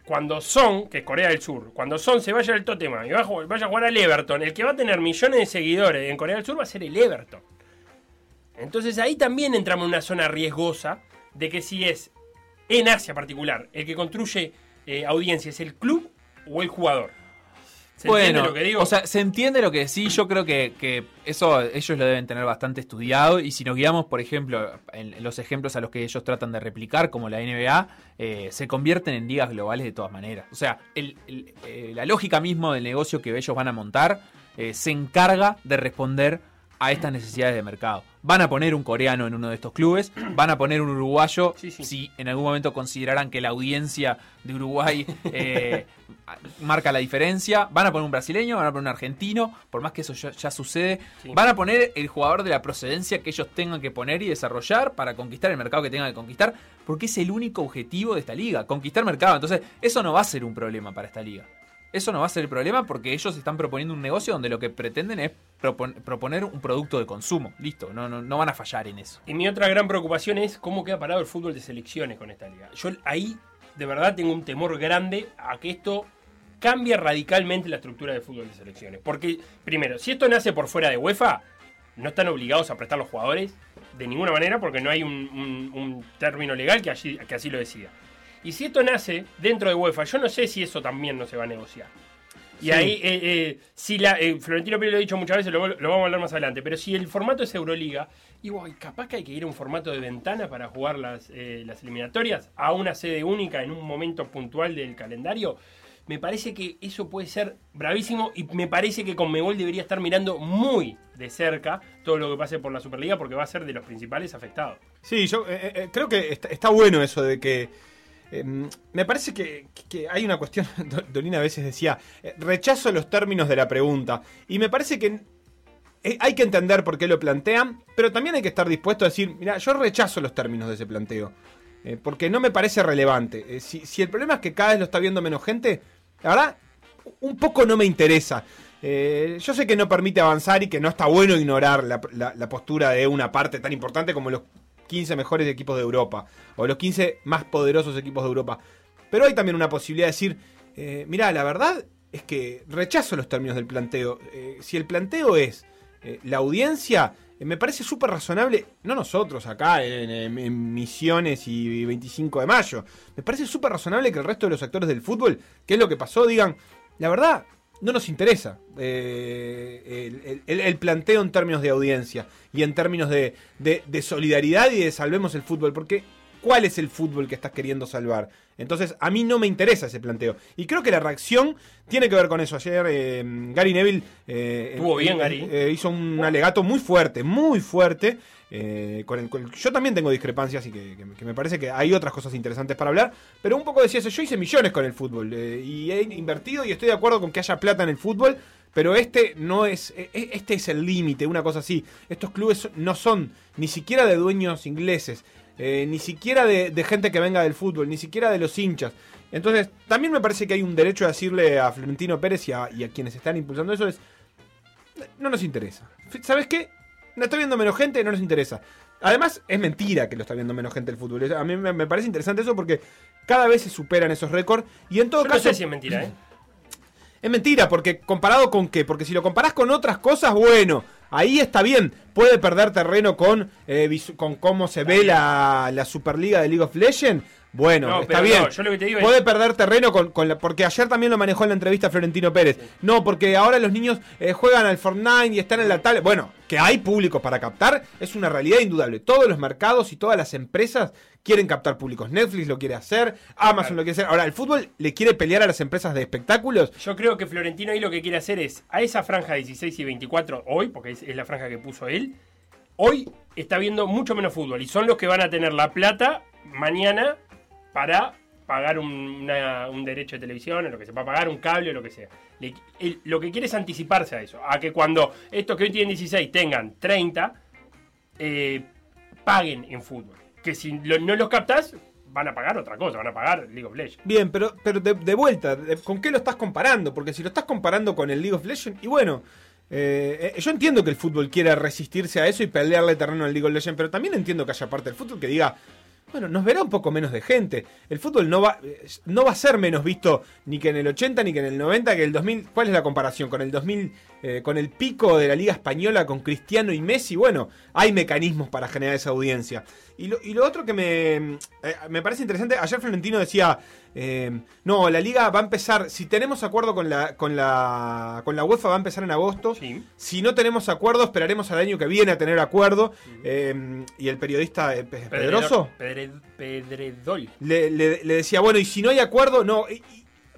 cuando Son, que es Corea del Sur, cuando Son se vaya al Tottenham y vaya a jugar, al Everton, el que va a tener millones de seguidores en Corea del Sur va a ser el Everton. Entonces ahí también entramos en una zona riesgosa de que si es en Asia particular el que construye eh, audiencia es el club o el jugador. ¿Se bueno, entiende lo que digo? o sea, se entiende lo que sí, yo creo que, que eso ellos lo deben tener bastante estudiado y si nos guiamos, por ejemplo, en, los ejemplos a los que ellos tratan de replicar, como la NBA, eh, se convierten en ligas globales de todas maneras. O sea, el- el- eh, la lógica mismo del negocio que ellos van a montar eh, se encarga de responder a estas necesidades de mercado. Van a poner un coreano en uno de estos clubes, van a poner un uruguayo, Sí, sí. si en algún momento consideraran que la audiencia de Uruguay eh, marca la diferencia, van a poner un brasileño, van a poner un argentino, por más que eso ya, ya sucede, Sí. van a poner el jugador de la procedencia que ellos tengan que poner y desarrollar para conquistar el mercado que tengan que conquistar, porque es el único objetivo de esta liga, conquistar mercado. Entonces, eso no va a ser un problema para esta liga. Eso no va a ser el problema porque ellos están proponiendo un negocio donde lo que pretenden es propon- proponer un producto de consumo. Listo, no, no, no van a fallar en eso. Y mi otra gran preocupación es cómo queda parado el fútbol de selecciones con esta liga. Yo ahí de verdad tengo un temor grande a que esto cambie radicalmente la estructura del fútbol de selecciones. Porque, primero, si esto nace por fuera de UEFA, no están obligados a prestar los jugadores de ninguna manera porque no hay un, término legal que, que así lo decida. Y si esto nace dentro de UEFA, yo no sé si eso también no se va a negociar. Y Sí. ahí, eh, eh, si la, eh, Florentino Pérez lo ha dicho muchas veces, lo, lo vamos a hablar más adelante, pero si el formato es Euroliga, igual, capaz que hay que ir a un formato de ventana para jugar las, las eliminatorias a una sede única en un momento puntual del calendario, me parece que eso puede ser bravísimo y me parece que Conmebol debería estar mirando muy de cerca todo lo que pase por la Superliga porque va a ser de los principales afectados. Sí, yo creo que está, está bueno eso de que. Eh, me parece que, hay una cuestión. Do- Dolina a veces decía: eh, rechazo los términos de la pregunta. Y me parece que eh, hay que entender por qué lo plantean, pero también hay que estar dispuesto a decir: mira, yo rechazo los términos de ese planteo. eh, porque no me parece relevante. Si, el problema es que cada vez lo está viendo menos gente, la verdad, un poco no me interesa. Yo sé que no permite avanzar y que no está bueno ignorar la postura de una parte tan importante como los 15 mejores equipos de Europa o los 15 más poderosos equipos de Europa. Pero hay también una posibilidad de decir, eh, mira, la verdad es que rechazo los términos del planteo. Eh, si el planteo es eh, la audiencia, me parece súper razonable, no nosotros acá en, en- en Misiones y 25 de mayo, me parece súper razonable que el resto de los actores del fútbol, que es lo que pasó, digan, la verdad, no nos interesa eh, el, el- el planteo en términos de audiencia y en términos de, de- de solidaridad y de salvemos el fútbol, porque ¿cuál es el fútbol que estás queriendo salvar? Entonces, a mí no me interesa ese planteo. Y creo que la reacción tiene que ver con eso. Ayer eh, Gary Neville eh, Estuvo bien, eh, Gary. eh, hizo un alegato muy fuerte, muy fuerte. eh, con el, con el- yo también tengo discrepancias y que, que me- que me parece que hay otras cosas interesantes para hablar. Pero un poco decía eso, yo hice millones con el fútbol y he invertido y estoy de acuerdo con que haya plata en el fútbol. Pero este no es, e- e- este es el límite, una cosa así. Estos clubes no son ni siquiera de dueños ingleses, eh, ni siquiera de, de gente que venga del fútbol, ni siquiera de los hinchas. Entonces, también me parece que hay un derecho a decirle a Florentino Pérez y a, y a quienes están impulsando eso es, no nos interesa. ¿Sabes qué? no está viendo menos gente, no les interesa. Además, es mentira que lo está viendo menos gente el fútbol. A mí me, me parece interesante eso porque cada vez se superan esos récords. Y en todo Yo no caso. sé si es mentira, ¿eh? Es mentira, porque comparado con qué? Porque si lo comparás con otras cosas, bueno, ahí está bien. Puede perder terreno con, eh, con cómo se ve la, la Superliga de League of Legends. Bueno, No, está bien. no, yo lo que te digo es- Puede perder terreno con, con la- porque ayer también lo manejó en la entrevista Florentino Pérez. No, porque ahora los niños eh, juegan al Fortnite y están en la tablet. Bueno, que hay público para captar es una realidad indudable. Todos los mercados y todas las empresas quieren captar públicos. Netflix lo quiere hacer, Amazon lo quiere hacer. Ahora, el fútbol le quiere pelear a las empresas de espectáculos. Yo creo que Florentino ahí lo que quiere hacer es, a esa franja 16 y 24 hoy, porque es, es la franja que puso él, hoy está viendo mucho menos fútbol y son los que van a tener la plata mañana para pagar un, una- un derecho de televisión, o lo que se va a pagar, un cable o lo que sea. Le- lo que quiere es anticiparse a eso, a que cuando estos que hoy tienen 16 tengan 30, eh, paguen en fútbol. Que si no los captas, van a pagar otra cosa, van a pagar League of Legends. Bien, pero, pero de, vuelta, ¿con qué lo estás comparando? Porque si lo estás comparando con el League of Legends, y bueno, eh, eh, yo entiendo que el fútbol quiera resistirse a eso y pelearle terreno al League of Legends, pero también entiendo que haya parte del fútbol que diga, bueno, nos verá un poco menos de gente. El fútbol no va, eh, no va a ser menos visto ni que en el 80, ni que en el 90, que el 2000. ¿Cuál es la comparación? Con el 2000, eh, con el pico de la Liga Española, con Cristiano y Messi. Bueno, hay mecanismos para generar esa audiencia. Y lo, y lo otro que me, eh, me parece interesante, ayer Florentino decía, eh, no, la liga va a empezar, si tenemos acuerdo con la, con la, con la UEFA va a empezar en agosto. Sí. Si no tenemos acuerdo, esperaremos al año que viene a tener acuerdo. Eh, y el periodista eh, Pe- Pedroso Pedre- Pedredol. le, le- le decía, bueno, y si no hay acuerdo, no, y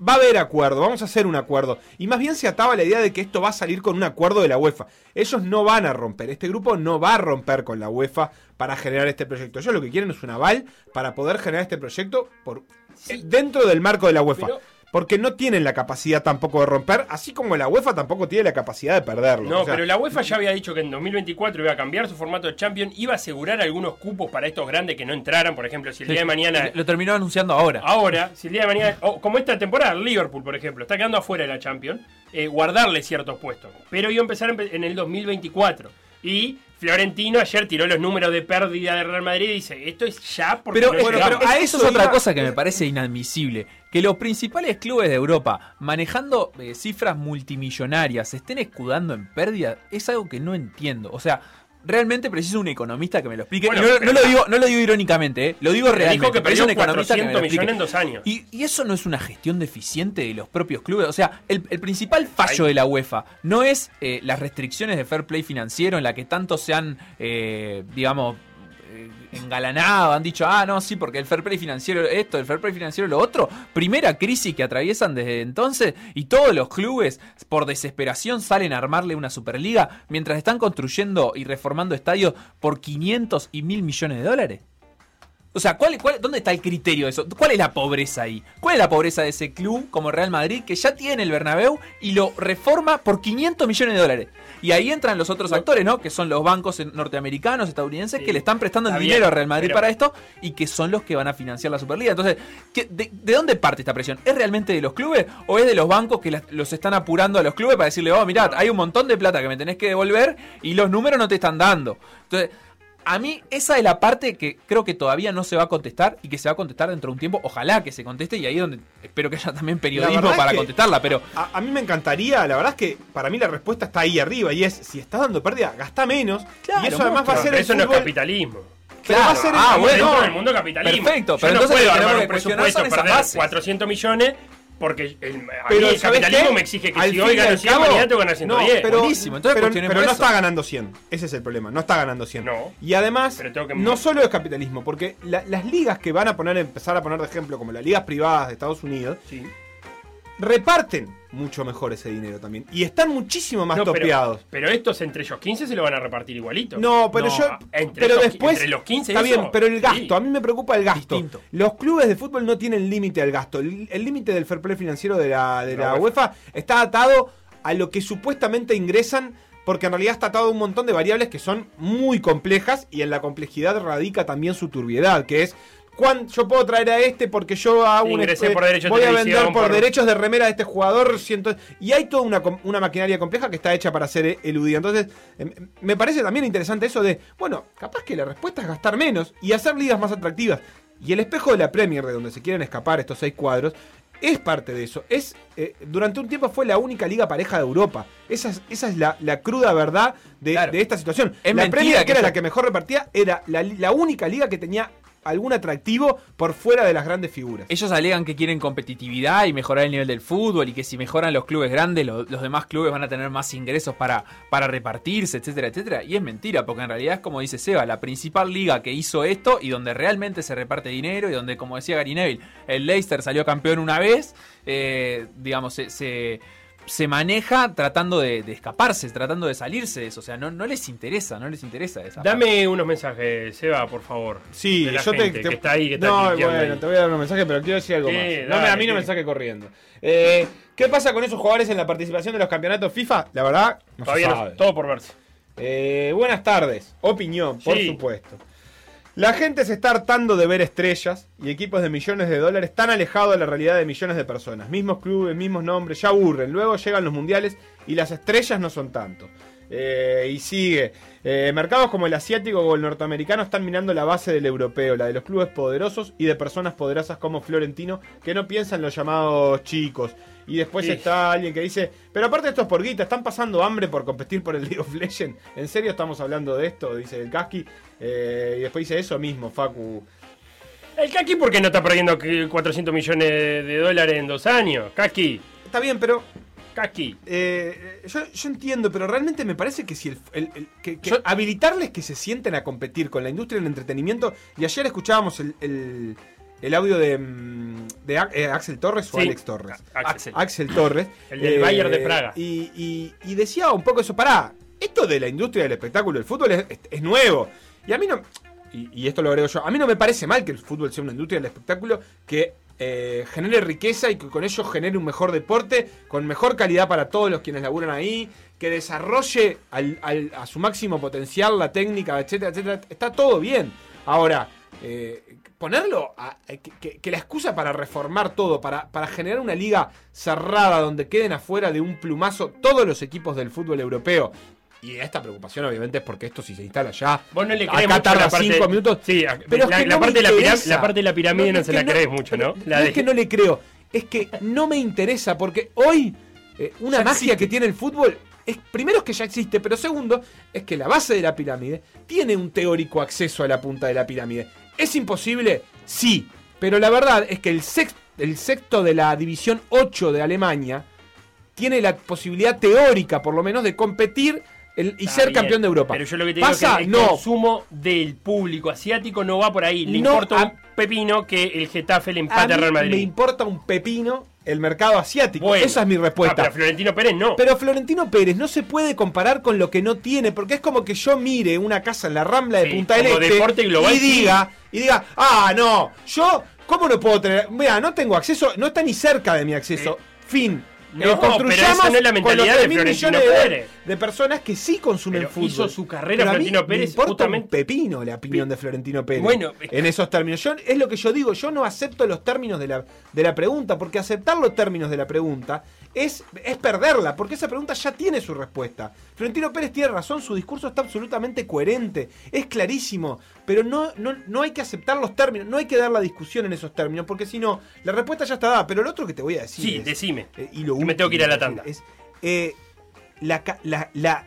va a haber acuerdo, vamos a hacer un acuerdo. Y más bien se ataba la idea de que esto va a salir con un acuerdo de la UEFA. Ellos no van a romper, este grupo no va a romper con la UEFA para generar este proyecto. Ellos lo que quieren es un aval para poder generar este proyecto por, dentro del marco de la UEFA. Pero- porque no tienen la capacidad tampoco de romper, así como la UEFA tampoco tiene la capacidad de perderlo. No, O sea, pero la UEFA ya había dicho que en 2024 iba a cambiar su formato de Champions, iba a asegurar algunos cupos para estos grandes que no entraran, por ejemplo, si el día de mañana... Lo terminó anunciando ahora. Ahora, si el día de mañana, o como esta temporada, Liverpool, por ejemplo, está quedando afuera de la Champions, eh, guardarle ciertos puestos. Pero iba a empezar en el 2024. Y Florentino ayer tiró los números de pérdida de Real Madrid y dice, esto es ya porque Pero, no llegamos". pero a eso eso es otra cosa que me parece inadmisible. Que los principales clubes de Europa, manejando eh, cifras multimillonarias, se estén escudando en pérdida, es algo que no entiendo. O sea, realmente preciso un economista que me lo explique. Bueno, no, lo digo, no lo digo irónicamente, eh, lo digo realmente. dijo que preciso un economista que me lo 400 explique. millones en dos años. Y, y eso no es una gestión deficiente de los propios clubes. O sea, el, el principal fallo de la UEFA no es eh, las restricciones de fair play financiero en la que tanto se han, eh, digamos, engalanado, han dicho, ah, no, sí, porque el fair play financiero esto, el fair play financiero lo otro. Primera crisis que atraviesan desde entonces y todos los clubes por desesperación salen a armarle una superliga mientras están construyendo y reformando estadios por 500 y mil millones de dólares. O sea, ¿cuál, cuál, dónde está el criterio de eso? ¿Cuál es la pobreza ahí? ¿Cuál es la pobreza de ese club como Real Madrid que ya tiene el Bernabéu y lo reforma por 500 millones de dólares? Y ahí entran los otros actores, ¿no? Que son los bancos norteamericanos, estadounidenses, Sí. que le están prestando el dinero bien, a Real Madrid pero- para esto y que son los que van a financiar la Superliga. Entonces, ¿qué- de, de dónde parte esta presión? ¿Es realmente de los clubes o es de los bancos que los están apurando a los clubes para decirle, oh, mirad, hay un montón de plata que me tenés que devolver y los números no te están dando? Entonces, a mí esa es la parte que creo que todavía no se va a contestar y que se va a contestar dentro de un tiempo. Ojalá que se conteste y ahí es donde espero que haya también periodismo es para que- contestarla. Pero A, a mí me encantaría, la verdad es que para mí la respuesta está ahí arriba y es, si estás dando pérdida, gasta menos. Claro, y eso además va a No, ser pero el eso no es capitalismo. pero va a ser el- ah, bueno, del mundo capitalismo. Perfecto, Yo pero no entonces puedo armar un presupuesto, perder bases. 400 millones porque el, a mí Pero, el ¿sabés capitalismo qué? me exige que Al si hoy y gano al 100, cabo- mañana tengo que ganar 110. No, pero, Buenísimo, entonces pero, no está ganando 100. Ese es el problema. No está ganando 100. No. Y además, que- no solo es capitalismo, porque la- las ligas que van a poner, empezar a poner de ejemplo, como las ligas privadas de Estados Unidos, Sí. reparten mucho mejor ese dinero también. Y están muchísimo más No, pero- topeados. Pero, estos entre ellos 15 se lo van a repartir igualito. No, pero No, yo. entre pero esos- después. entre los 15 Está eso, bien, pero el gasto. sí. A mí me preocupa el gasto. Distinto. Los clubes de fútbol no tienen límite al gasto. El límite del fair play financiero de la, de la UEFA está atado a lo que supuestamente ingresan. Porque en realidad está atado a un montón de variables que son muy complejas y en la complejidad radica también su turbiedad, que es cuán- yo puedo traer a este porque yo hago un este- por voy a vender por, por- derechos de remera de este jugador. Siento, y hay toda una, maquinaria compleja que está hecha para ser e- eludida. Entonces, em, me parece también interesante eso de, bueno, capaz que la respuesta es gastar menos y hacer ligas más atractivas. Y el espejo de la Premier, de donde se quieren escapar estos seis cuadros, es parte de eso. Es eh, Durante un tiempo fue la única liga pareja de Europa. Esa es, esa es la, la cruda verdad de, Claro. de esta situación. Es la Premier, que que era la que mejor repartía, era la única liga que tenía algún atractivo por fuera de las grandes figuras. Ellos alegan que quieren competitividad y mejorar el nivel del fútbol y que si mejoran los clubes grandes, lo- los demás clubes van a tener más ingresos para, para repartirse, etcétera, etcétera. Y es mentira, porque en realidad es como dice Seba, la principal liga que hizo esto y donde realmente se reparte dinero y donde, como decía Gary Neville, el Leicester salió campeón una vez, eh, digamos, se se maneja tratando de, de escaparse, tratando de salirse de eso. O sea, no, no les interesa, no les interesa esa parte. Dame unos mensajes, Seba, por favor. Sí, de la yo te, gente te- que está ahí, que está No, bueno, ahí. te voy a dar un mensaje, pero quiero decir algo Sí, más. No dale, me- a mí no me saque corriendo. Eh, ¿Qué pasa con esos jugadores en la participación de los campeonatos FIFA? La verdad, no se Todavía no- todo por verse. Eh, buenas tardes. Opinión, por Sí. supuesto. La gente se está hartando de ver estrellas y equipos de millones de dólares tan alejados de la realidad de millones de personas. Mismos clubes, mismos nombres, ya aburren. Luego llegan los mundiales y las estrellas no son tanto. Eh, y sigue. Eh, mercados como el asiático o el norteamericano están minando la base del europeo, la de los clubes poderosos y de personas poderosas como Florentino que no piensan los llamados chicos. Y después Sí. está alguien que dice, pero aparte esto es por guita, están pasando hambre por competir por el League of Legends. ¿En serio estamos hablando de esto? Dice el Kaski. Eh, y después dice eso mismo, Facu. El Kaki, ¿por qué no está perdiendo que 400 millones de dólares en dos años? Kaki, Está bien, pero Kaki. eh, yo, yo entiendo, pero realmente me parece que si el, el- el- que, que Yo- habilitarles que se sienten a competir con la industria del entretenimiento, y ayer escuchábamos el, el- el audio de, mm, de eh, Axel Torres o Sí. Alex Torres. Axel. Axel Torres. eh, El del Bayern de Praga. Y, y- y decía un poco eso, pará, esto de la industria del espectáculo del fútbol es, es- es nuevo. Y a mí no, y, y esto lo agrego yo, a mí no me parece mal que el fútbol sea una industria del espectáculo que eh, genere riqueza y que con ello genere un mejor deporte, con mejor calidad para todos los quienes laburan ahí, que desarrolle al- al- a su máximo potencial la técnica, etcétera, etcétera. Está todo bien. Ahora, eh, ponerlo, a- que, que- que la excusa para reformar todo, para, para generar una liga cerrada donde queden afuera de un plumazo todos los equipos del fútbol europeo. Y esta preocupación obviamente es porque esto si se instala ya. Vos no le acá tarda la parte- cinco minutos. Sí, a- pero es la- que la no parte de la parte de la pirámide no es se la crees mucho, ¿no? La no de- es que no le creo, es que no me interesa porque hoy eh, una Ya magia existe. que tiene el fútbol es primero es que ya existe, pero segundo es que la base de la pirámide tiene un teórico acceso a la punta de la pirámide. ¿Es imposible? Sí, pero la verdad es que el sex- el sexto de la división 8 de Alemania tiene la posibilidad teórica, por lo menos, de competir el- y Está ser bien, campeón de Europa. Pero yo lo que te digo ¿Pasa? es que el no. consumo del público asiático no va por ahí. Le No, importa a- un pepino que el Getafe le empate a, mí Real me Madrid. importa un pepino el mercado asiático. Bueno. Esa es mi Ah, respuesta. pero Florentino Pérez no. Pero Florentino Pérez no se puede comparar con lo que no tiene, porque es como que yo mire una casa en la Rambla de Sí, Punta del Este deporte global, y sí. diga, y diga, ah, no, yo, ¿cómo no puedo tener? Mira, no tengo acceso, no está ni cerca de mi acceso. Fin. No, Eh, pero construyamos esa no es la con los mentalidad de 3.000 Florentino millones de, Pérez. de personas que sí consumen Pero fútbol. hizo su carrera Pero a mí Florentino me Pérez importa justamente- un pepino la opinión de Florentino Pérez. Bueno, en esos términos. Yo, es lo que yo digo, yo no acepto los términos de la, de la pregunta, porque aceptar los términos de la pregunta es, es perderla, porque esa pregunta ya tiene su respuesta. Florentino Pérez tiene razón, su discurso está absolutamente coherente, es clarísimo, pero no, no, no hay que aceptar los términos, no hay que dar la discusión en esos términos, porque si no, la respuesta ya está dada. Pero lo otro que te voy a decir Sí, es- decime. eh, y lo Que me tengo que ir a la tanda. Es, eh, la, la, la,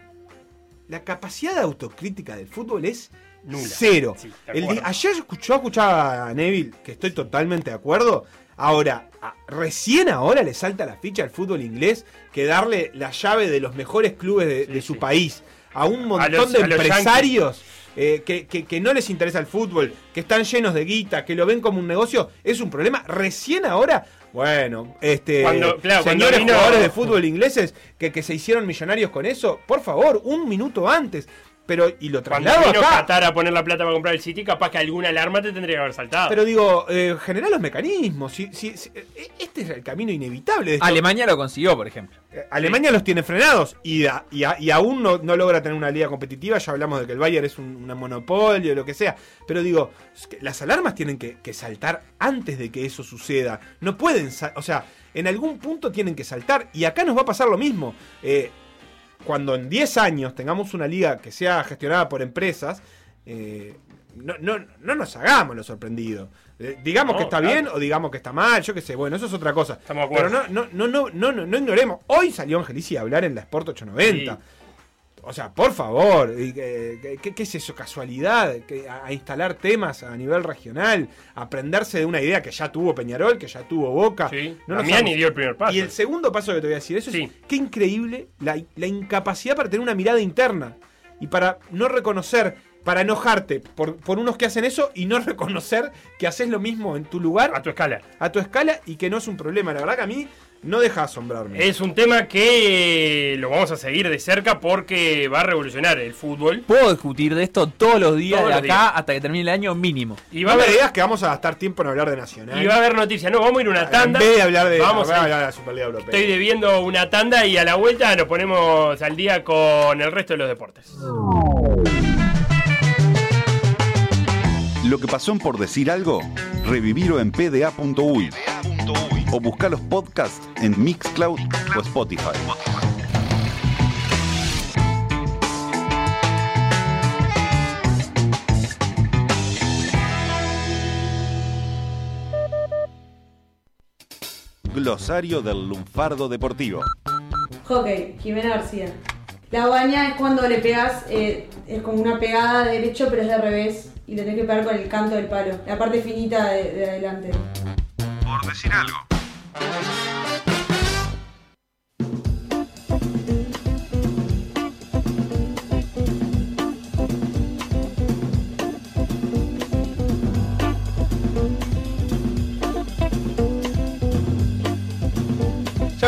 la capacidad de autocrítica del fútbol es Nula. cero. Sí, El ayer escuchó, escuchaba a Neville, que estoy totalmente de acuerdo. Ahora, recién ahora le salta la ficha al fútbol inglés que darle la llave de los mejores clubes de, Sí, de su sí. país a un montón los- de empresarios eh, que, que- que no les interesa el fútbol, que están llenos de guita, que lo ven como un negocio, es un problema. Recién ahora, bueno, este, Cuando- claro, cuando señores vino- jugadores de fútbol ingleses que, que se hicieron millonarios con eso, por favor, un minuto antes. Pero y lo Cuando traslado vino acá. Qatar a poner la plata para comprar el City, capaz que alguna alarma te tendría que haber saltado. Pero digo, eh, generar los mecanismos. Si, si- si- eh, este es el camino inevitable de esto. Alemania lo consiguió, por ejemplo. Eh, Alemania los tiene frenados y, a- y, a- y aún no, no logra tener una liga competitiva. Ya hablamos de que el Bayern es un, una monopolio, lo que sea. Pero digo, es que las alarmas tienen que, que saltar antes de que eso suceda. No pueden, o sea, en algún punto tienen que saltar. Y acá nos va a pasar lo mismo. Eh, cuando en 10 años tengamos una liga que sea gestionada por empresas, eh, no, no, no nos hagamos los sorprendidos. Eh, digamos No, que está claro. bien o digamos que está mal, yo qué sé, bueno, eso es otra cosa. Estamos de Pero no, no, no, no, no, no ignoremos. Hoy salió Angelici a hablar en la Sport 890. Sí. O sea, por favor, ¿qué, qué es eso? ¿Casualidad? A, instalar temas a nivel regional, aprenderse de una idea que ya tuvo Peñarol, que ya tuvo Boca. Sí, No Damiani dio el primer paso. Y el segundo paso que te voy a decir, eso Sí. es qué increíble la, la incapacidad para tener una mirada interna y para no reconocer, para enojarte por, por unos que hacen eso y no reconocer que haces lo mismo en tu lugar, a tu escala. a tu escala y que no es un problema. La verdad que a mí no deja de asombrarme. Es un tema que lo vamos a seguir de cerca porque va a revolucionar el fútbol. Puedo discutir de esto todos los días Todos de los acá días. hasta que termine el año mínimo. Y va, a no me haber, digas que vamos a gastar tiempo en hablar de Nacional. y va a haber noticias. No, vamos a ir a una tanda. En vez de hablar de, vamos a a hablar de la Superliga Europea. Estoy debiendo una tanda y a la vuelta nos ponemos al día con el resto de los deportes. Lo que pasó en por decir algo, revivirlo en pda.uy o buscar los podcasts en Mixcloud o Spotify. Glosario del lunfardo deportivo. Hockey, Jimena García. La baña es cuando le pegas, eh, es como una pegada de derecho, pero es de revés. Y le tenés que pegar con el canto del palo, la parte finita de, de adelante. Por decir algo.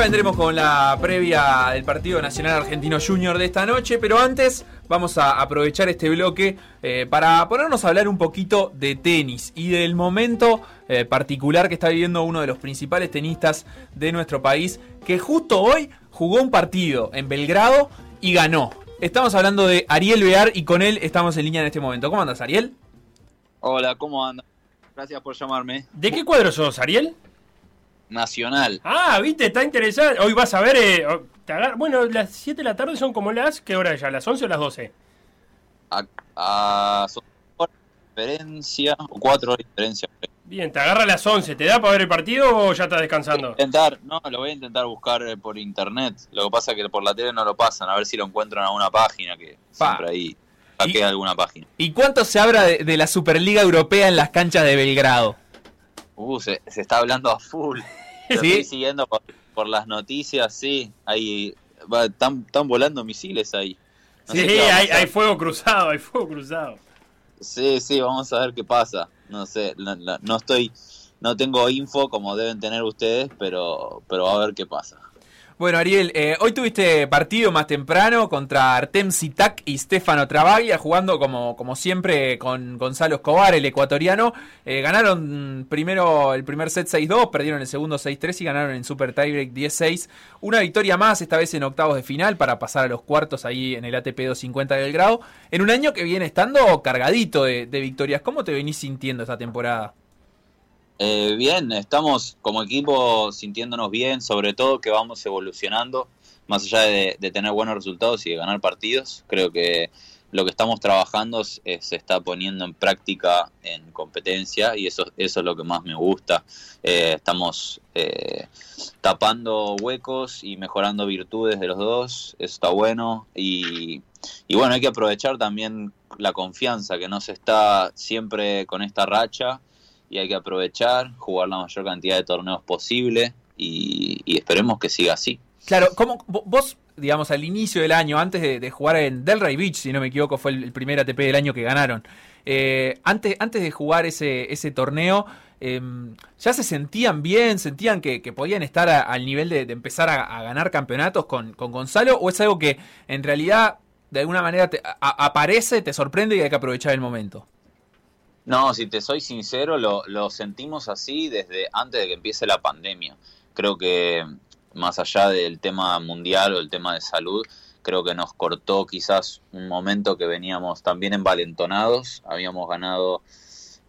Vendremos con la previa del partido Nacional Argentino Junior de esta noche, pero antes vamos a aprovechar este bloque eh, para ponernos a hablar un poquito de tenis y del momento eh, particular que está viviendo uno de los principales tenistas de nuestro país, que justo hoy jugó un partido en Belgrado y ganó. Estamos hablando de Ariel Bear y con él estamos en línea en este momento. ¿Cómo andas, Ariel? Hola, ¿cómo andan? Gracias por llamarme. ¿De qué cuadro sos, Ariel? Nacional. Ah, viste, está interesante. Hoy vas a ver. eh, Bueno, las 7 de la tarde son como las. ¿Qué hora es ya? ¿Las 11 o las 12? A, a son horas de diferencia, o cuatro horas de diferencia. Bien, te agarra a las 11. ¿Te da para ver el partido o ya estás descansando? Intentar, no, lo voy a intentar buscar eh, por internet. Lo que pasa es que por la tele no lo pasan, a ver si lo encuentro en alguna página, que Pa. siempre ahí hackea alguna página. ¿Y cuánto se habla de, de la Superliga Europea en las canchas de Belgrado? Uh, se, se está hablando a full. Lo ¿Sí? estoy siguiendo por, por las noticias, sí. Ahí va, están, están volando misiles ahí. No Sí, hay, hay fuego cruzado, hay fuego cruzado. Sí, sí, vamos a ver qué pasa. No sé, la- no estoy, no tengo info como deben tener ustedes, pero, pero a ver qué pasa. Bueno, Ariel, eh, hoy tuviste partido más temprano contra Artem Sitak y Stefano Travaglia, jugando como, como siempre con Gonzalo Escobar, el ecuatoriano. Eh, ganaron primero el primer set 6-2, perdieron el segundo 6-3 y ganaron en Super Tiebreak 10-6. Una victoria más, esta vez en octavos de final, para pasar a los cuartos ahí en el ATP 250 del grado. En un año que viene estando cargadito de victorias. ¿Cómo te venís sintiendo esta temporada? Eh, bien, estamos como equipo sintiéndonos bien, sobre todo que vamos evolucionando, más allá de, tener buenos resultados y de ganar partidos. Creo que lo que estamos trabajando es- se está poniendo en práctica en competencia y eso, eso es lo que más me gusta. Eh, estamos eh, tapando huecos y mejorando virtudes de los dos, eso está bueno. Y, y bueno, hay que aprovechar también la confianza que nos está siempre con esta racha y hay que aprovechar, jugar la mayor cantidad de torneos posible y, esperemos que siga así. Claro, ¿cómo, vo- vos, digamos, al inicio del año, antes de, jugar en Delray Beach, si no me equivoco, fue el, primer ATP del año que ganaron. eh, antes, antes de jugar ese, ese torneo, eh, ¿ya se sentían bien? ¿Sentían que, que podían estar al nivel de, de empezar a, ganar campeonatos con, con Gonzalo? ¿O es algo que en realidad de alguna manera te, aparece, te sorprende y hay que aprovechar el momento. No, si te soy sincero, lo, lo sentimos así desde antes de que empiece la pandemia. Creo que más allá del tema mundial o el tema de salud, creo que nos cortó quizás un momento que veníamos también envalentonados, habíamos ganado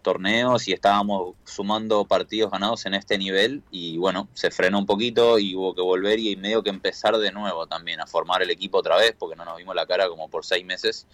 torneos y estábamos sumando partidos ganados en este nivel y bueno, se frenó un poquito y hubo que volver y medio que empezar de nuevo también a formar el equipo otra vez porque no nos vimos la cara como por seis meses.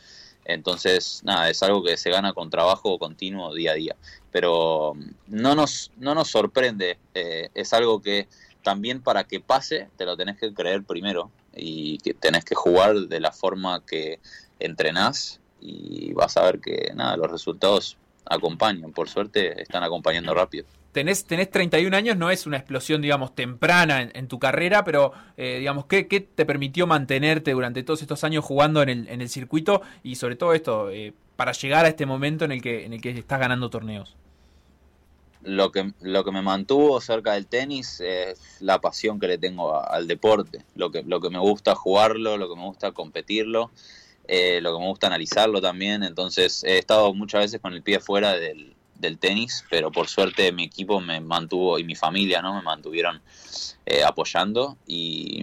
Entonces, nada, es algo que se gana con trabajo continuo día a día. Pero mm, no nos, no nos sorprende, eh, es algo que también para que pase te lo tenés que creer primero y que tenés que jugar de la forma que entrenás y vas a ver que nada, los resultados acompañan, por suerte están acompañando rápido. Tenés, tenés 31 años, no es una explosión, digamos, temprana en, en tu carrera, pero, eh, digamos, ¿qué, ¿qué te permitió mantenerte durante todos estos años jugando en el, en el circuito y sobre todo esto, eh, para llegar a este momento en el que, en el que estás ganando torneos? Lo que, lo que me mantuvo cerca del tenis es la pasión que le tengo a- al deporte, lo que, lo que me gusta jugarlo, lo que me gusta competirlo, eh, lo que me gusta analizarlo también. Entonces he estado muchas veces con el pie fuera del, del tenis, pero por suerte mi equipo me mantuvo y mi familia no me mantuvieron eh, apoyando. Y,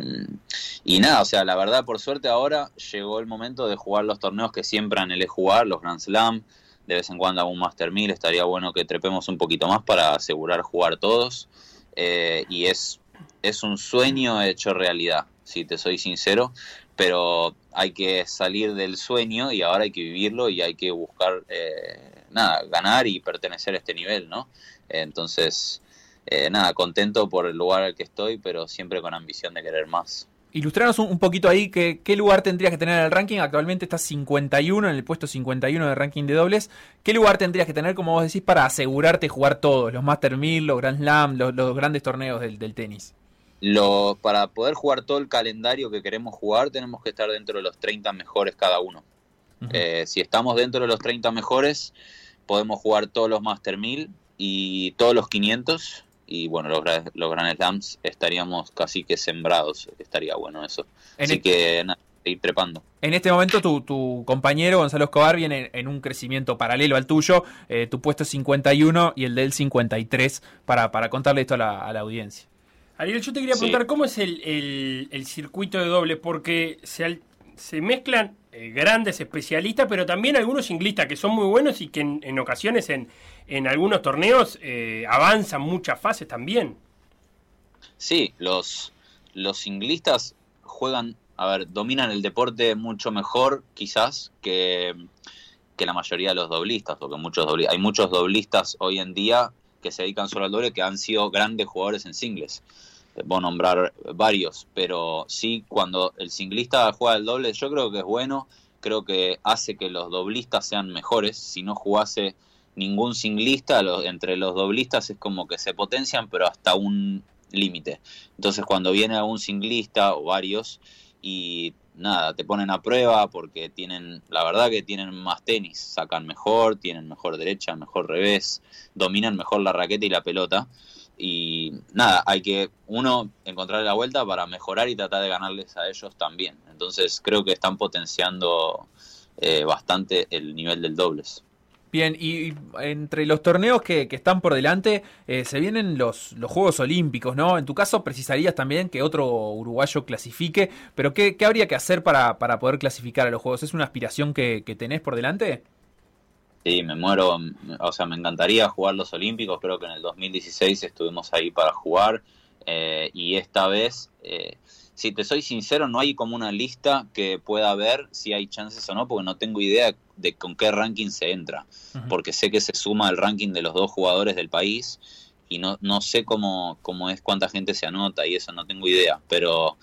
y nada, o sea, la verdad por suerte ahora llegó el momento de jugar los torneos que siempre anhelé jugar, los Grand Slam, de vez en cuando algún Master 1000, estaría bueno que trepemos un poquito más para asegurar jugar todos. Eh, y es, es un sueño hecho realidad, si te soy sincero, pero hay que salir del sueño y ahora hay que vivirlo y hay que buscar, eh, nada, ganar y pertenecer a este nivel, ¿no? Entonces, eh, nada, contento por el lugar al que estoy, pero siempre con ambición de querer más. Ilustranos un, poquito ahí que, qué lugar tendrías que tener en el ranking. Actualmente estás 51, en el puesto 51 del ranking de dobles. ¿Qué lugar tendrías que tener, como vos decís, para asegurarte jugar todos? Los Master 1000, los Grand Slam, los, los grandes torneos del, del tenis. Lo, para poder jugar todo el calendario que queremos jugar, tenemos que estar dentro de los 30 mejores cada uno. Eh, si estamos dentro de los 30 mejores, podemos jugar todos los Master 1000 y todos los 500. Y bueno, los, los Grand Slams estaríamos casi que sembrados. Estaría bueno eso. En, Así el- que nada, ir trepando. en este momento tu, tu compañero Gonzalo Escobar viene en un crecimiento paralelo al tuyo. Eh, tu puesto es 51 y el de él 53 para, para contarle esto a la, a la audiencia. Ariel, yo te quería Sí. preguntar cómo es el, el- el circuito de doble, porque se, se mezclan eh, grandes especialistas, pero también algunos singlistas que son muy buenos y que en, en ocasiones en, en algunos torneos eh, avanzan muchas fases también. Sí, los, los singlistas juegan, a ver, dominan el deporte mucho mejor quizás que, que la mayoría de los doblistas, porque muchos dobli- hay muchos doblistas hoy en día que se dedican solo al doble que han sido grandes jugadores en singles. Te puedo nombrar varios, pero sí, cuando el singlista juega el doble, yo creo que es bueno, creo que hace que los doblistas sean mejores. Si no jugase ningún singlista, entre los doblistas es como que se potencian, pero hasta un límite. Entonces cuando viene algún singlista o varios y nada, te ponen a prueba porque tienen, la verdad que tienen más tenis, sacan mejor, tienen mejor derecha, mejor revés, dominan mejor la raqueta y la pelota. Y nada, hay que uno encontrar la vuelta para mejorar y tratar de ganarles a ellos también. Entonces creo que están potenciando eh, bastante el nivel del dobles. Bien, y, entre los torneos que, que están por delante, eh, se vienen los, los Juegos Olímpicos, ¿no? En tu caso, precisarías también que otro uruguayo clasifique, pero ¿qué, qué habría que hacer para, para poder clasificar a los Juegos? ¿Es una aspiración que, que tenés por delante? Sí, me muero, o sea, me encantaría jugar los Olímpicos, creo que en el 2016 estuvimos ahí para jugar eh, y esta vez, eh, si te soy sincero, no hay como una lista que pueda ver si hay chances o no, porque no tengo idea de con qué ranking se entra, porque sé que se suma el ranking de los dos jugadores del país y no, no sé cómo, cómo es, cuánta gente se anota y eso no tengo idea, pero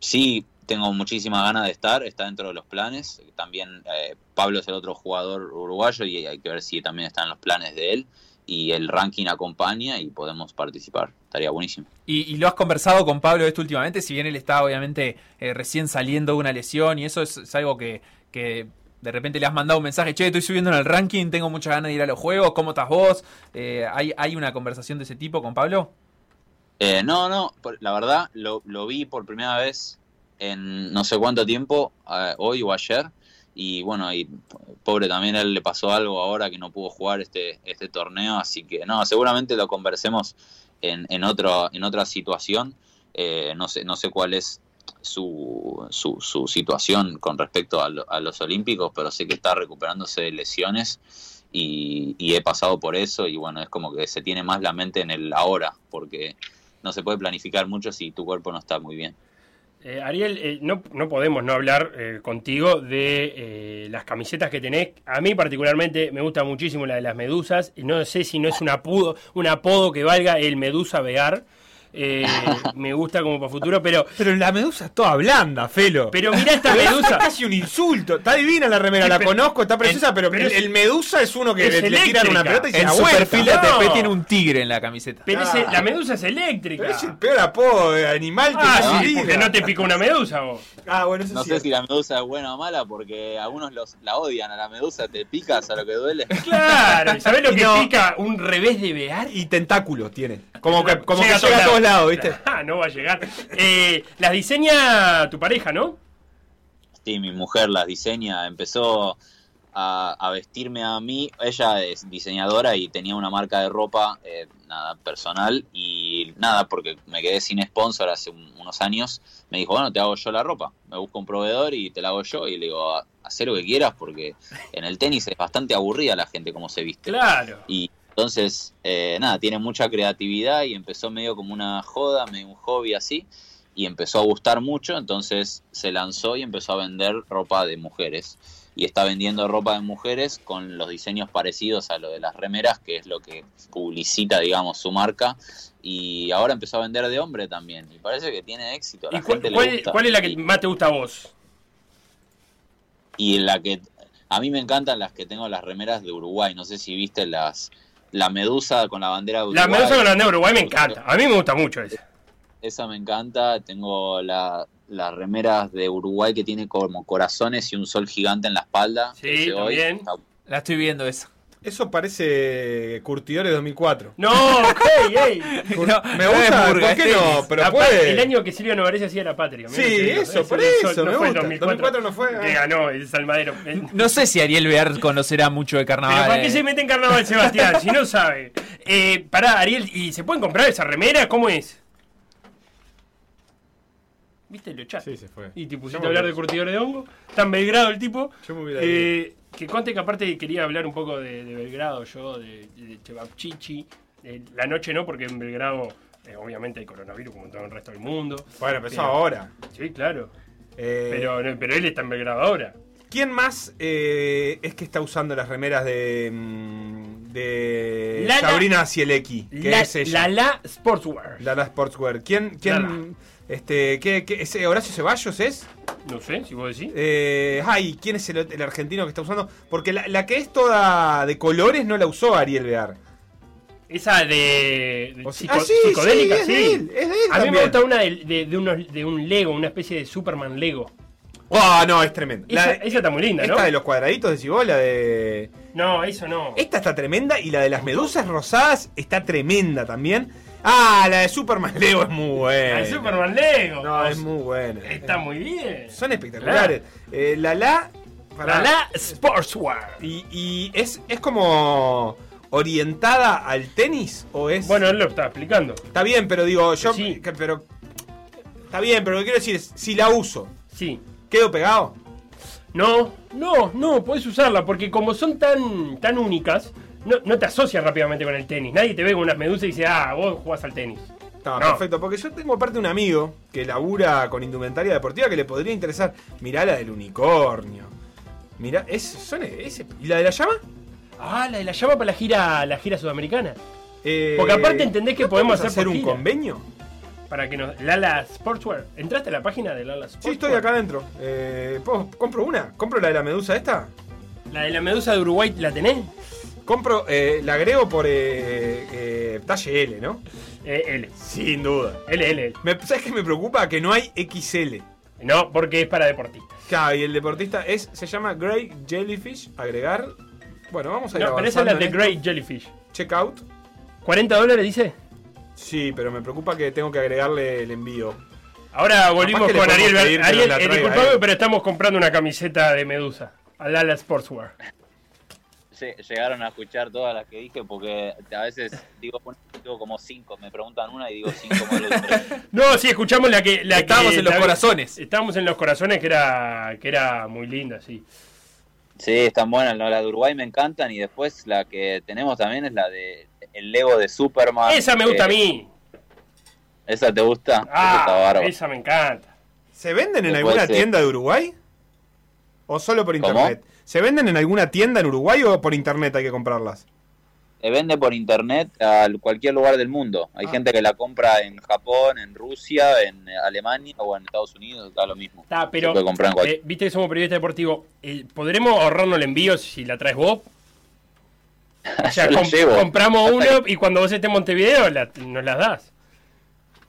sí tengo muchísima ganas de estar, está dentro de los planes. También eh, Pablo es el otro jugador uruguayo y hay que ver si también está en los planes de él. Y el ranking acompaña y podemos participar. Estaría buenísimo. ¿Y, y lo has conversado con Pablo esto últimamente? Si bien él está obviamente eh, recién saliendo de una lesión y eso es, es algo que, que de repente le has mandado un mensaje, che, estoy subiendo en el ranking, tengo muchas ganas de ir a los juegos, ¿cómo estás vos? Eh, ¿hay, ¿Hay una conversación de ese tipo con Pablo? Eh, no, no, la verdad lo, lo vi por primera vez en no sé cuánto tiempo, eh, hoy o ayer. Y bueno, y pobre también a él le pasó algo ahora que no pudo jugar este, este torneo. Así que no, seguramente lo conversemos en, en, otro, en otra situación. Eh, no, sé, no sé cuál es su, su, su situación con respecto a, lo- a los Olímpicos, pero sé que está recuperándose de lesiones y, y he pasado por eso y bueno, es como que se tiene más la mente en el ahora, porque no se puede planificar mucho si tu cuerpo no está muy bien. Eh, Ariel, eh, no, no podemos no hablar eh, contigo de eh, las camisetas que tenés. A mí particularmente me gusta muchísimo la de las medusas. y No sé si no es un apodo, un apodo que valga el Medusa Vegar. Eh, me gusta como para futuro, pero, Pero la medusa es toda blanda, Felo. pero mira esta Es medusa. casi un insulto. Está divina la remera, Sí, la pero- conozco, está preciosa, pero, pero el, es- el medusa es uno que es le, le tiran una pelota y se vuelta. perfil de. ATP tiene un tigre en la camiseta. Pero ese- Ah. la medusa es eléctrica. Pero es el peor apodo de animal que Ah, no sí, porque no te pica una medusa vos. Ah, bueno, eso No sí. sé si la medusa es buena o mala, porque algunos los, la odian a la medusa, te picas a lo que duele. Claro, ¿sabés lo que no. pica un revés de Vegar? Y tentáculos tiene. Como que, como Llega que llega a todos lados, ¿viste? Ah, no va a llegar. Eh, las diseña tu pareja, ¿no? Sí, mi mujer las diseña, empezó a, a vestirme a mí. Ella es diseñadora y tenía una marca de ropa, eh, nada, personal. Y nada, porque me quedé sin sponsor hace un- unos años, me dijo, bueno, te hago yo la ropa. Me busco un proveedor y te la hago yo. Y le digo, haz lo que quieras porque en el tenis es bastante aburrida la gente como se viste. Claro. Y entonces, eh, nada, tiene mucha creatividad y empezó medio como una joda, medio un hobby así, y empezó a gustar mucho, entonces se lanzó y empezó a vender ropa de mujeres. Y está vendiendo ropa de mujeres con los diseños parecidos a lo de las remeras, que es lo que publicita, digamos, su marca. Y ahora empezó a vender de hombre también. Y parece que tiene éxito. La ¿Y cuál, gente le cuál- gusta. cuál es la que más te gusta a vos? y la que a mí me encantan las que tengo las remeras de Uruguay no sé si viste las la medusa con la bandera de Uruguay La medusa con la bandera de Uruguay me encanta. A mí me gusta mucho esa. esa me encanta tengo la las remeras de Uruguay que tiene como corazones y un sol gigante en la espalda Sí, está- La estoy viendo esa. Eso parece Curtidores 2004. No, hey, hey. No, Me no gusta, es Murga, ¿por qué no? Pero puede. El año que Silvio Novarese hacía la patria. Sí, eso, por del eso, sol, me no fue gusta. 2004, 2004 no fue, Que ah. ganó el Salmadero. No sé si Ariel Bear conocerá mucho de carnaval. Pero ¿para qué eh. se mete en carnaval, Sebastián? si no sabe. Eh, pará, Ariel, ¿y se pueden comprar esa remera? ¿Cómo es? ¿Viste? Lo echaste. Sí, se fue. Y te pusiste a hablar de curtidores de hongo. Tan Belgrado el tipo. Yo me hubiera Eh, que conte que aparte quería hablar un poco de, de Belgrado yo, de, de Chevapchichi. De la noche no, porque en Belgrado eh, obviamente hay coronavirus como en todo el resto del mundo. Bueno, empezó Pero- ahora. Sí, claro. Eh, Pero, no, pero él está en Belgrado ahora. ¿Quién más eh, es que está usando las remeras de. mm, de. Lala- Sabrina Cielecki? Que La, es ella. la La Sportswear. Lala Sportswear. ¿Quién. quién Lala. Este, ¿qué, qué- ese Horacio Ceballos es? No sé, si vos decís. Eh, ay, ¿quién es el, el argentino que está usando? Porque la, la que es toda de colores no la usó Ariel Bear. Esa de, de O sea- psico- ah, sí, psicodélica, sí, es sí. de él, es de él A mí me también. gusta una de, de, de unos, de un Lego, una especie de Superman Lego. Oh, no, es tremenda. Esa, está muy linda, ¿no? esta de los cuadraditos de Cibola de. No, eso no. Esta está tremenda y la de las medusas rosadas está tremenda también. Ah, la de Superman Lego es muy buena. La de Superman Lego. No, es muy buena. Está muy bien. Son espectaculares. Eh, la la. La La Sportswear. Y, y es, es como orientada al tenis o es. Bueno, él lo estaba explicando. Está bien, pero digo, yo. Sí. que- pero. Está bien, pero lo que quiero decir es, si la uso, Sí. ¿quedo pegado? No, no, no, podés usarla porque como son tan, tan únicas, no, no te asocias rápidamente con el tenis. Nadie te ve con unas medusas y dice, ah, vos jugás al tenis. Está No. perfecto, porque yo tengo aparte un amigo que labura con indumentaria deportiva que le podría interesar. Mirá la del unicornio. Mirá, es, son ese. ¿Y la de la llama? Ah, la de la llama para la gira, la gira sudamericana. Eh, Porque aparte entendés que ¿no podemos hacer hacer un gira? convenio. Para que nos. Lala Sportswear. ¿Entraste a la página de Lala Sportswear? Sí, estoy acá adentro. Eh, ¿puedo- ¿Compro una? ¿Compro la de la medusa esta? La de la medusa de Uruguay, ¿la tenés? Compro, eh, la agrego por eh, eh, talle L, ¿no? Eh, L. Sin duda. L, L, L. Me, ¿Sabes qué me preocupa? Que no hay XL. No, porque es para deportistas. Claro, y el deportista es, se llama Grey Jellyfish. Agregar. Bueno, vamos a ir No, pero esa es la de. Great Jellyfish. Checkout. ¿40 dólares dice? Sí, pero me preocupa que tengo que agregarle el envío. Ahora volvimos con Ariel. Ariel, eh, traiga disculpame, pero estamos comprando una camiseta de Medusa. Al Lala Sportswear. Lle- Llegaron a escuchar todas las que dije porque a veces digo, como cinco, me preguntan una y digo cinco. No, sí, escuchamos la que. La Estábamos que- en los la- corazones. Estábamos en los corazones, que era, que era muy linda, sí. Sí, están buenas, ¿no? la de Uruguay me encantan y después la que tenemos también es la de el Lego de Superman. Esa me gusta a que- mí. ¿Esa te gusta? Ah, esa me encanta. ¿Se venden en Después, alguna eh, tienda de Uruguay? ¿O solo por ¿Cómo? ¿Se venden en alguna tienda en Uruguay o por internet hay que comprarlas? Se vende por internet a cualquier lugar del mundo. Ah. Hay gente que la compra en Japón, en Rusia, en Alemania o en Estados Unidos, da lo mismo. Está, Se pero. puede comprar en cualquier- eh, Viste que somos periodistas deportivos. eh, ¿Podremos ahorrarnos el envío si la traes vos? O sea, Yo la com- llevo. compramos uno y cuando vos estés en Montevideo la- nos las das.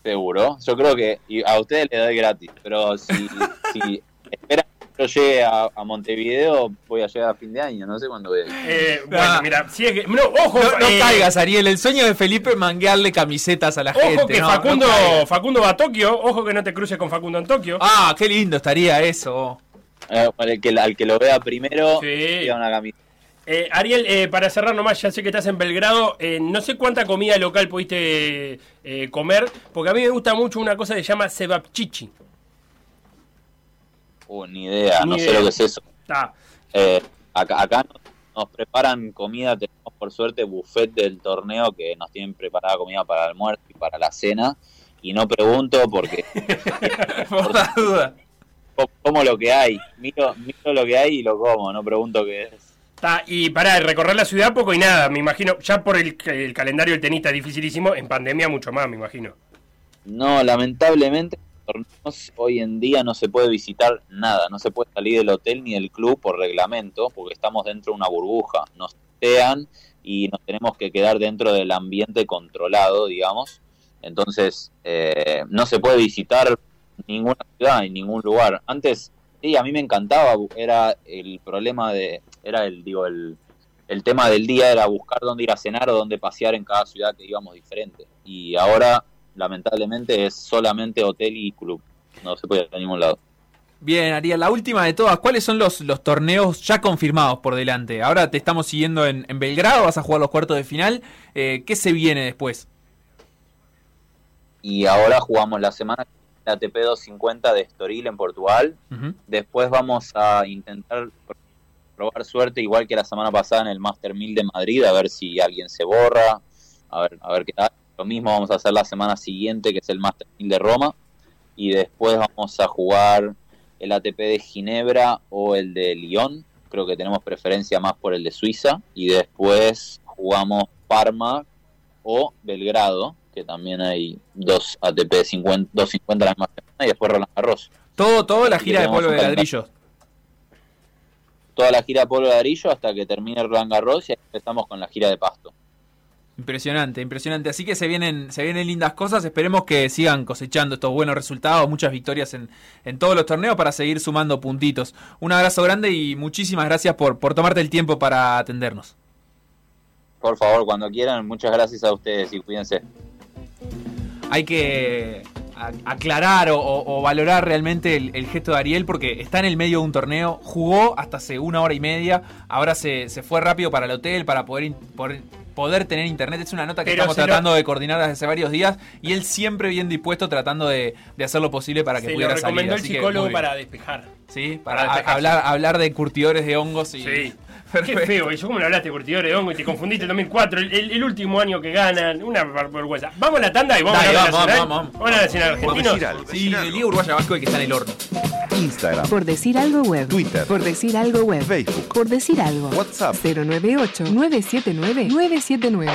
Seguro. Yo creo que y a ustedes les doy gratis, pero si, si esperan yo llegue a, a Montevideo, voy a llegar a fin de año, no sé cuándo voy a ir. Eh, bueno, Ah. mira, si es que. No, ojo, No, no eh, caigas, Ariel. El sueño de Felipe es manguearle camisetas a la Ojo gente. que no, Facundo. Facundo va a Tokio. Ojo que no te cruces con Facundo en Tokio. ah, qué lindo estaría eso. Eh, al, que, al que lo vea primero, Sí. una camiseta. Eh, Ariel, eh, para cerrar nomás, ya sé que estás en Belgrado. eh, no sé cuánta comida local pudiste eh, comer, porque a mí me gusta mucho una cosa que se llama cebapchichi. Uh, ni idea, Ni no idea. sé lo que es eso. Eh, acá acá nos, nos preparan comida, tenemos por suerte buffet del torneo que nos tienen preparada comida para el almuerzo y para la cena. Y no pregunto porque Por la duda. co- como lo que hay. Miro, miro lo que hay y lo como, no pregunto qué es. Y para recorrer la ciudad poco y nada, me imagino. Ya por el, el calendario del tenista es dificilísimo, en pandemia mucho más, me imagino. No, lamentablemente torneos hoy en día no se puede visitar nada, no se puede salir del hotel ni del club por reglamento, porque estamos dentro de una burbuja, nos tean y nos tenemos que quedar dentro del ambiente controlado, digamos. Entonces, eh, no se puede visitar ninguna ciudad en ningún lugar. Antes, sí, a mí me encantaba, era el problema de, era el, digo, el, el tema del día era buscar dónde ir a cenar o dónde pasear en cada ciudad que íbamos diferente. Y ahora, lamentablemente, es solamente hotel y club. No se puede ir a ningún lado. Bien, Ariel, la última de todas. ¿Cuáles son los, los torneos ya confirmados por delante? Ahora te estamos siguiendo en, en Belgrado, vas a jugar los cuartos de final. Eh, ¿Qué se viene después? Y ahora jugamos la semana la ATP 250 de Estoril en Portugal. Después vamos a intentar pr- probar suerte, igual que la semana pasada en el Master 1000 de Madrid, a ver si alguien se borra, a ver, a ver qué tal. Lo mismo vamos a hacer la semana siguiente, que es el Master 1000 de Roma. Y después vamos a jugar el ATP de Ginebra o el de Lyon. Creo que tenemos preferencia más por el de Suiza. Y después jugamos Parma o Belgrado, que también hay dos ATP 50, 250 la misma semana. Y después Roland Garros. Todo, todo la gira de polvo de ladrillos. toda la gira de polvo de ladrillo hasta que termine Roland Garros y ahí empezamos con la gira de pasto. Impresionante, impresionante. Así que se vienen, se vienen lindas cosas. Esperemos que sigan cosechando estos buenos resultados, muchas victorias en, en todos los torneos para seguir sumando puntitos. Un abrazo grande y muchísimas gracias por, por tomarte el tiempo para atendernos. Por favor, cuando quieran, muchas gracias a ustedes y cuídense. Hay que aclarar o, valorar realmente el, el gesto de Ariel porque está en el medio de un torneo, jugó hasta hace una hora y media, ahora se, se fue rápido para el hotel para poder, poder tener internet. Es una nota que Pero estamos lo- tratando de coordinar desde hace varios días y él siempre bien dispuesto tratando de, de hacer lo posible para que Se lo pudiera salir. recomendó el así que psicólogo para despejar. Sí, para hablar, hablar de curtidores de hongos y... Sí. Perfecto. Qué feo, eso como le hablaste, curtidor de hongo, y te confundiste el 2004, el, el- el último año que ganan, una ver- vergüenza. Vamos a la tanda y vamos Dale, a la vamos, nacional. vamos, vamos. a la nacional algo. Sí, el Liga Uruguaya Vasco que está en el horno. Instagram, Por decir algo web. Twitter. Por decir algo web. Facebook, Por decir algo. WhatsApp. 098-979-979.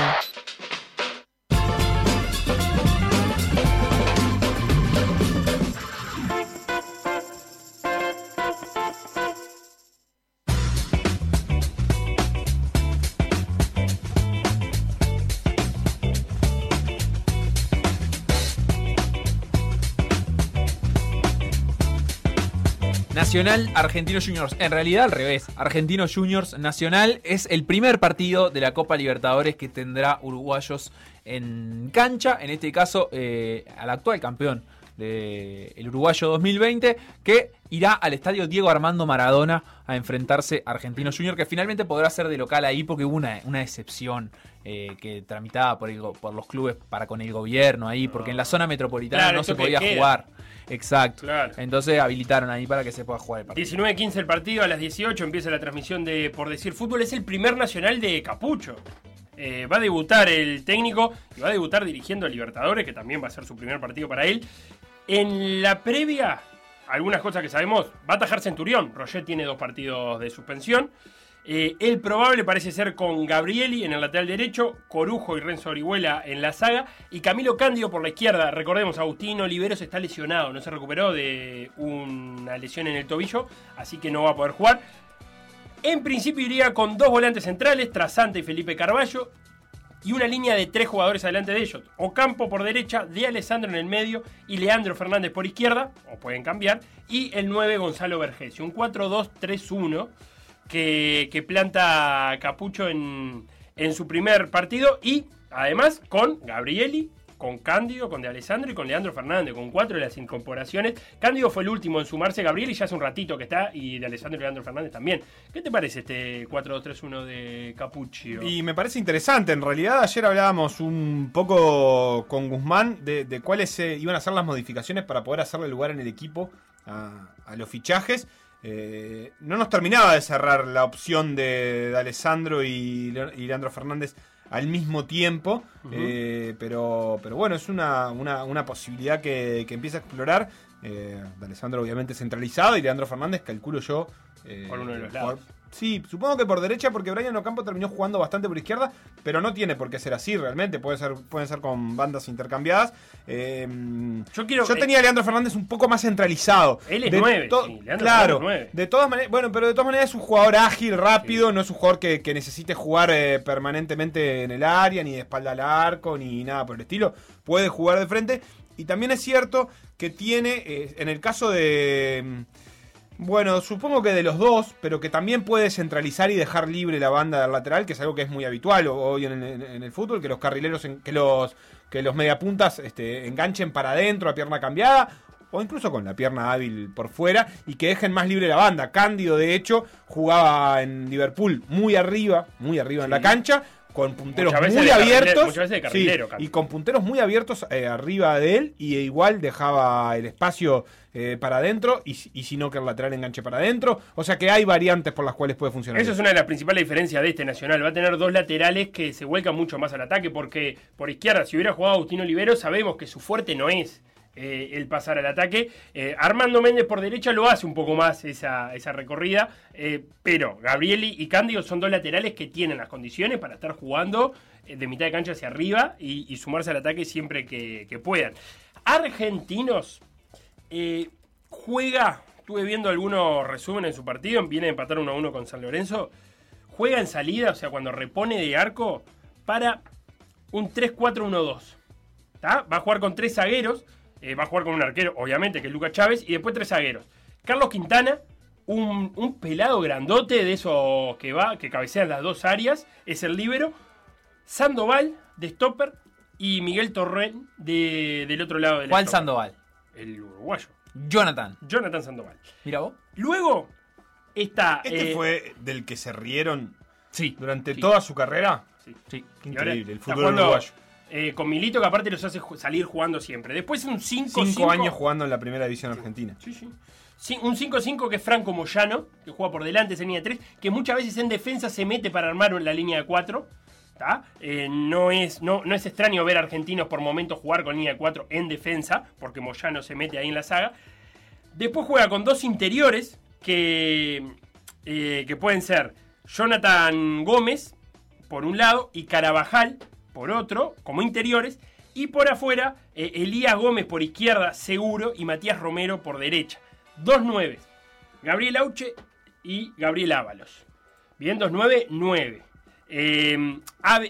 Nacional Argentino Juniors. En realidad al revés. Argentino Juniors Nacional es el primer partido de la Copa Libertadores que tendrá uruguayos en cancha. En este caso, eh, al actual campeón de el uruguayo 2020, que irá al estadio Diego Armando Maradona a enfrentarse a Argentino Junior, que finalmente podrá ser de local ahí porque hubo una, una excepción eh, que tramitaba por, el go- por los clubes para con el gobierno ahí, porque en la zona metropolitana Claro, no se podía queda. jugar. Exacto. Claro. Entonces habilitaron ahí para que se pueda jugar el partido. 19-15 el partido, a las 18 empieza la transmisión de Por Decir Fútbol. Es el primer nacional de Capucho. Eh, va a debutar el técnico y va a debutar dirigiendo a Libertadores, que también va a ser su primer partido para él. En la previa, algunas cosas que sabemos, va a atajar Centurión. Roger tiene dos partidos de suspensión. Eh, el probable parece ser con Gabrieli en el lateral derecho, Corujo y Renzo Orihuela en la saga y Camilo Cándido por la izquierda. Recordemos, Agustín Oliveros está lesionado, no se recuperó de una lesión en el tobillo, así que no va a poder jugar. En principio iría con dos volantes centrales, Trasante y Felipe Carballo, y una línea de tres jugadores adelante de ellos. Ocampo por derecha, De Alessandro en el medio y Leandro Fernández por izquierda, o pueden cambiar, y el 9 Gonzalo Vergesio. Un 4-2-3-1 que, planta Capucho en, en su primer partido y además con Gabrieli, con Cándido, con De Alessandro y con Leandro Fernández, con cuatro de las incorporaciones. Cándido fue el último en sumarse, Gabrieli ya hace un ratito que está y De Alessandro y Leandro Fernández también. ¿Qué te parece este 4-2-3-1 de Capuccio? Y me parece interesante. En realidad, ayer hablábamos un poco con Guzmán de, cuáles eh, iban a ser las modificaciones para poder hacerle lugar en el equipo a los fichajes. Eh, no nos terminaba de cerrar la opción de, de Alessandro y, Le- y Leandro Fernández al mismo tiempo. Eh, pero, pero bueno, es una, una- una posibilidad que, que empieza a explorar. Eh, de Alessandro obviamente centralizado y Leandro Fernández, calculo yo. eh, Por uno de los por- lados. Sí, supongo que por derecha, porque Brian Ocampo terminó jugando bastante por izquierda, pero no tiene por qué ser así realmente. Puede ser, pueden ser con bandas intercambiadas. Eh, Yo quiero- yo tenía a Leandro Fernández un poco más centralizado. Él es De nueve, to- sí, Leandro claro, es nueve. de todas maneras, bueno, pero de todas maneras es un jugador ágil, rápido, no es un jugador que, que necesite jugar eh, permanentemente en el área, ni de espalda al arco, ni nada por el estilo. Puede jugar de frente. Y también es cierto que tiene, eh, en el caso de. Bueno, supongo que de los dos, pero que también puede centralizar y dejar libre la banda del lateral, que es algo que es muy habitual ho- hoy en, el- en el fútbol, que los carrileros, en- que los que los mediapuntas este, enganchen para adentro a pierna cambiada, o incluso con la pierna hábil por fuera, y que dejen más libre la banda. Cándido, de hecho, jugaba en Liverpool muy arriba, muy arriba en la cancha, con punteros muy abiertos. sí, y con punteros muy abiertos eh, arriba de él, y igual dejaba el espacio eh, para adentro, y, si- y si no, que el lateral enganche para adentro. O sea que hay variantes por las cuales puede funcionar. Eso es una de las principales diferencias de este Nacional. Va a tener dos laterales que se vuelcan mucho más al ataque porque por izquierda, si hubiera jugado Agustín Olivero, sabemos que su fuerte no es eh, el pasar al ataque. Eh, Armando Méndez por derecha lo hace un poco más esa, esa recorrida, eh, pero Gabrieli y Cándido son dos laterales que tienen las condiciones para estar jugando de mitad de cancha hacia arriba y, y sumarse al ataque siempre que, que puedan. Argentinos eh, juega, estuve viendo algunos resúmenes de su partido, viene a empatar 1 a 1 con San Lorenzo, juega en salida, o sea, cuando repone de arco, para un 3-4-1-2. ¿tá? Va a jugar con tres zagueros, eh, va a jugar con un arquero, obviamente, que es Lucas Chávez, y después tres zagueros. Carlos Quintana, un, un pelado grandote de esos que va, que cabecean las dos áreas, es el líbero. Sandoval, de stopper, y Miguel Torren, de, del otro lado del ¿Cuál stopper. Sandoval? El uruguayo. Jonathan. Jonathan Sandoval. Mira vos. Luego está. ¿Este eh, fue del que se rieron Sí. durante Sí. toda su carrera? sí. Sí. Increíble, el fútbol jugando, uruguayo. eh, con Milito, que aparte los hace salir jugando siempre. Después un 5 Cinco años jugando en la primera división argentina. Sí, sí. Sí, un 5-5 que es Franco Moyano, que juega por delante, esa línea de 3, que muchas veces en defensa se mete para armar la línea 4. no, es, no, no es extraño ver a argentinos por momentos jugar con línea de 4 en defensa, porque Moyano se mete ahí en la saga. Después juega con dos interiores que, eh, que pueden ser Jonathan Gómez, por un lado, y Carabajal, por otro, como interiores. Y por afuera, eh, Elías Gómez por izquierda, seguro, y Matías Romero por derecha. Dos nueves. Gabriel Auche y Gabriel Ábalos. Bien, dos nueve, nueve. Eh, a,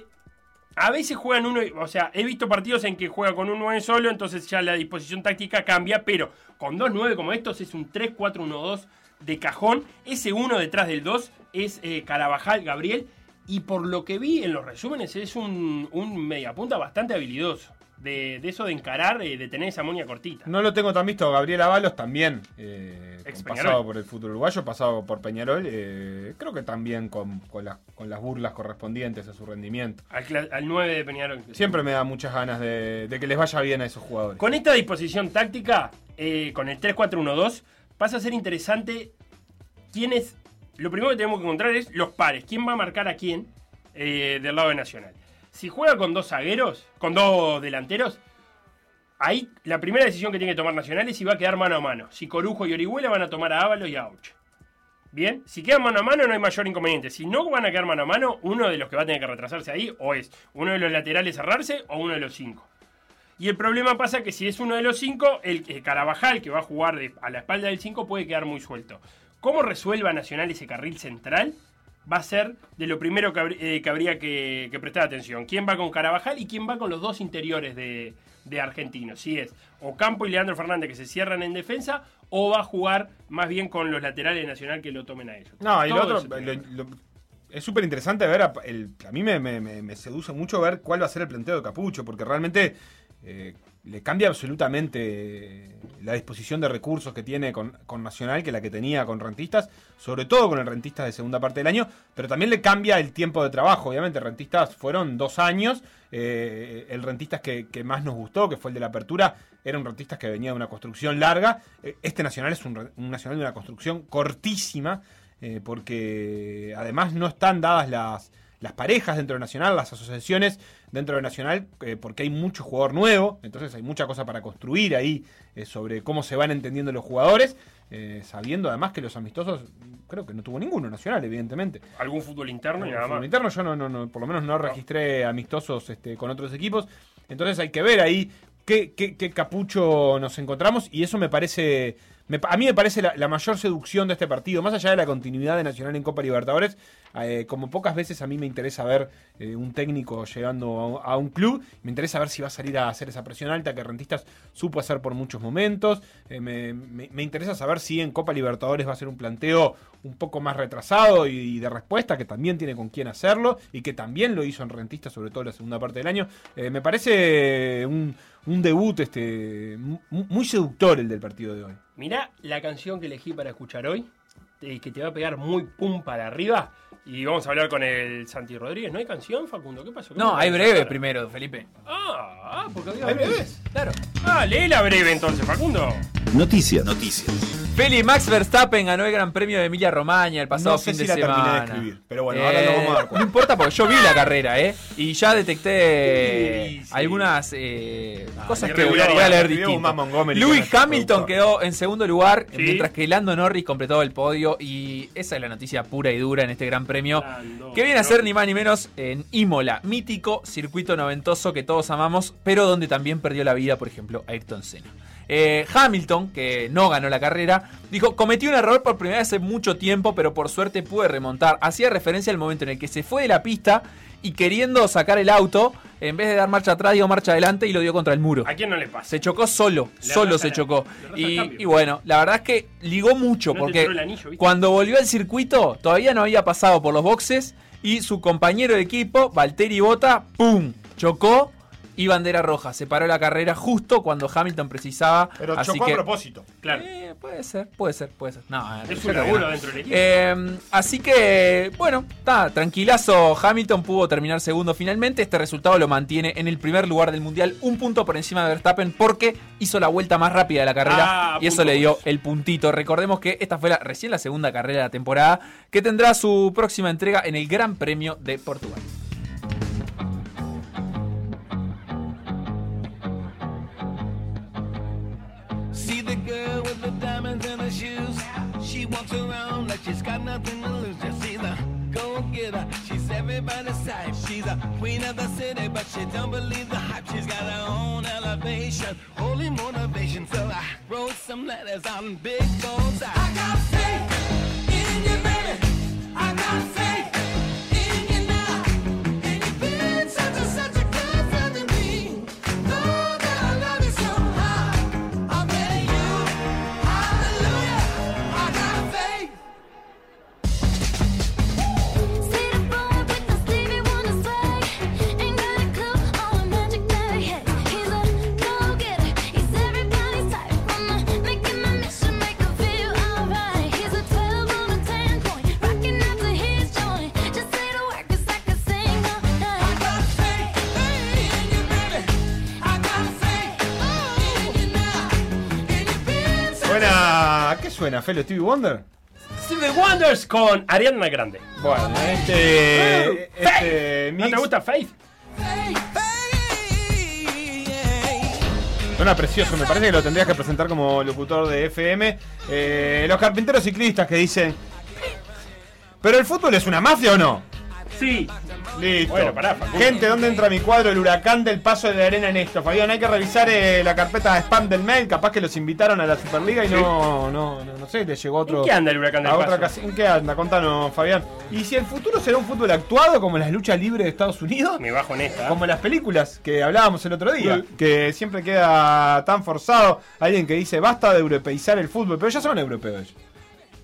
a veces juegan uno, o sea, he visto partidos en que juega con un 9 solo, entonces ya la disposición táctica cambia, pero con dos 9 como estos es un 3-4-1-2 de cajón. Ese uno detrás del 2 es eh, Carabajal, Gabriel, y por lo que vi en los resúmenes es un, un mediapunta bastante habilidoso. De, de eso de encarar, eh, de tener esa moña cortita. No lo tengo tan visto. Gabriel Avalos también, eh, pasado por el fútbol uruguayo, pasado por Peñarol. eh, creo que también con, con las, con las burlas correspondientes a su rendimiento. Al, al 9 de Peñarol. Siempre me da muchas ganas de, de que les vaya bien a esos jugadores. Con esta disposición táctica, eh, con el 3-4-1-2, pasa a ser interesante quién es. Lo primero que tenemos que encontrar es los pares. ¿Quién va a marcar a quién del lado de Nacional? Si juega con dos zagueros, con dos delanteros, ahí la primera decisión que tiene que tomar Nacional es si va a quedar mano a mano. Si Corujo y Orihuela van a tomar a Ábalos y a Auch. Bien, si quedan mano a mano no hay mayor inconveniente. Si no van a quedar mano a mano, uno de los que va a tener que retrasarse ahí o es uno de los laterales cerrarse o uno de los cinco. Y el problema pasa que si es uno de los cinco, el, Carabajal, que va a jugar a la espalda del 5, puede quedar muy suelto. ¿Cómo resuelva Nacional ese carril central? Va a ser de lo primero que, habr- eh, que habría que, que prestar atención. ¿Quién va con Carabajal y quién va con los dos interiores de, de Argentinos? Si es Ocampo y Leandro Fernández que se cierran en defensa, o va a jugar más bien con los laterales de Nacional que lo tomen a ellos. No, y lo otro, eso lo- lo- es súper interesante ver, a, el- a mí me, me- me- me seduce mucho ver cuál va a ser el planteo de Capucho, porque realmente eh, le cambia absolutamente la disposición de recursos que tiene con, con Nacional que la que tenía con Rentistas, sobre todo con el Rentistas de segunda parte del año, pero también le cambia el tiempo de trabajo. Obviamente, Rentistas fueron dos años, eh, el Rentistas que, que más nos gustó, que fue el de la apertura, era un Rentistas que venía de una construcción larga, Eh, este Nacional es un, un Nacional de una construcción cortísima, eh, porque además no están dadas las, las parejas dentro de Nacional, las asociaciones dentro de Nacional, eh, porque hay mucho jugador nuevo, entonces hay mucha cosa para construir ahí eh, sobre cómo se van entendiendo los jugadores, eh, sabiendo además que los amistosos, creo que no tuvo ninguno Nacional, evidentemente. Algún fútbol interno y nada fútbol más. interno yo no, no, no, por lo menos no registré amistosos este, con otros equipos. Entonces hay que ver ahí qué, qué- qué capucho nos encontramos y eso me parece, a mí me parece la, mayor seducción de este partido, más allá de la continuidad de Nacional en Copa Libertadores, eh, como pocas veces a mí me interesa ver eh, un técnico llegando a, un club, me interesa ver si va a salir a hacer esa presión alta que Rentistas supo hacer por muchos momentos, eh, me, interesa saber si en Copa Libertadores va a ser un planteo un poco más retrasado y, de respuesta, que también tiene con quién hacerlo y que también lo hizo en Rentistas, sobre todo en la segunda parte del año. Me parece un, un debut este mu- muy seductor el del partido de hoy. Mirá la canción que elegí para escuchar hoy, eh, que te va a pegar muy pum para arriba. Y vamos a hablar con el Santi Rodríguez. ¿No hay canción, Facundo? ¿Qué pasó? ¿Qué No, hay breve primero, Felipe. Ah, ah, porque había ¿Hay breves. breves? Claro. Ah, lee la breve entonces, Facundo. Noticias. Noticias. Feli Max Verstappen ganó el Gran Premio de Emilia Romagna el pasado No sé fin si de la semana. terminé de escribir, pero bueno, ahora lo vamos a dar cuenta. No importa porque yo vi la carrera, ¿eh? Y ya detecté Sí, sí. algunas eh, cosas que voy a, leer Lewis el Hamilton quedó en segundo lugar, Sí. mientras que Lando Norris completó el podio. Y esa es la noticia pura y dura en este Gran Premio. Lando, Que viene a ser ni más ni menos en Imola, mítico circuito noventoso que todos amamos, pero donde también perdió la vida, por ejemplo, Ayrton Senna. Eh, Hamilton, que no ganó la carrera, dijo, cometí un error por primera vez hace mucho tiempo, pero por suerte pude remontar. Hacía referencia al momento en el que se fue de la pista y queriendo sacar el auto, en vez de dar marcha atrás, dio marcha adelante y lo dio contra el muro. ¿A quién no le pasa? Se chocó solo, Le solo se la- chocó. Y, bueno, la verdad es que ligó mucho, No porque cuando volvió al circuito, todavía no había pasado por los boxes y su compañero de equipo, Valtteri Bota, ¡pum! Chocó y bandera roja. Se paró la carrera justo cuando Hamilton precisaba. Pero así chocó que, a propósito. Claro. Eh, puede ser, puede ser, puede ser. No, eh, Es un laburo no. dentro del equipo. Eh, así que, bueno, está tranquilazo. Hamilton pudo terminar segundo finalmente. Este resultado lo mantiene en el primer lugar del mundial, un punto por encima de Verstappen, porque hizo la vuelta más rápida de la carrera Ah, y eso le dio el puntito. Recordemos que esta fue la, recién la segunda carrera de la temporada, que tendrá su próxima entrega en el Gran Premio de Portugal. Girl with the diamonds in her shoes. She walks around like she's got nothing to lose. Just see the go getter. She's everybody's type. She's a queen of the city, but she don't believe the hype. She's got her own elevation, holy motivation. So I wrote some letters on big goals. I got faith in you, baby. I got faith suena, Felo? ¿Stevie Wonder? Stevie Wonders con Ariana Grande. Bueno, este. este ¿No mix- te gusta Faith? Suena precioso, me parece que lo tendrías que presentar como locutor de FM. Eh, los carpinteros ciclistas que dicen. ¿Pero el fútbol es una mafia o no? Sí. Listo. Bueno, pará, Facundo. Gente, ¿dónde entra mi cuadro? El huracán del paso de la arena en esto. Fabián, hay que revisar eh, la carpeta de spam del mail. Capaz que los invitaron a la Superliga y Sí. no, no, no, no sé, le llegó otro. ¿En qué anda el huracán del a otra paso? casa- ¿En qué anda? Contanos, Fabián. ¿Y si el futuro será un fútbol actuado como las luchas libres de Estados Unidos? Me bajo en esta. Como las películas que hablábamos el otro día, que siempre queda tan forzado. Alguien que dice basta de europeizar el fútbol, pero ya son europeos ellos.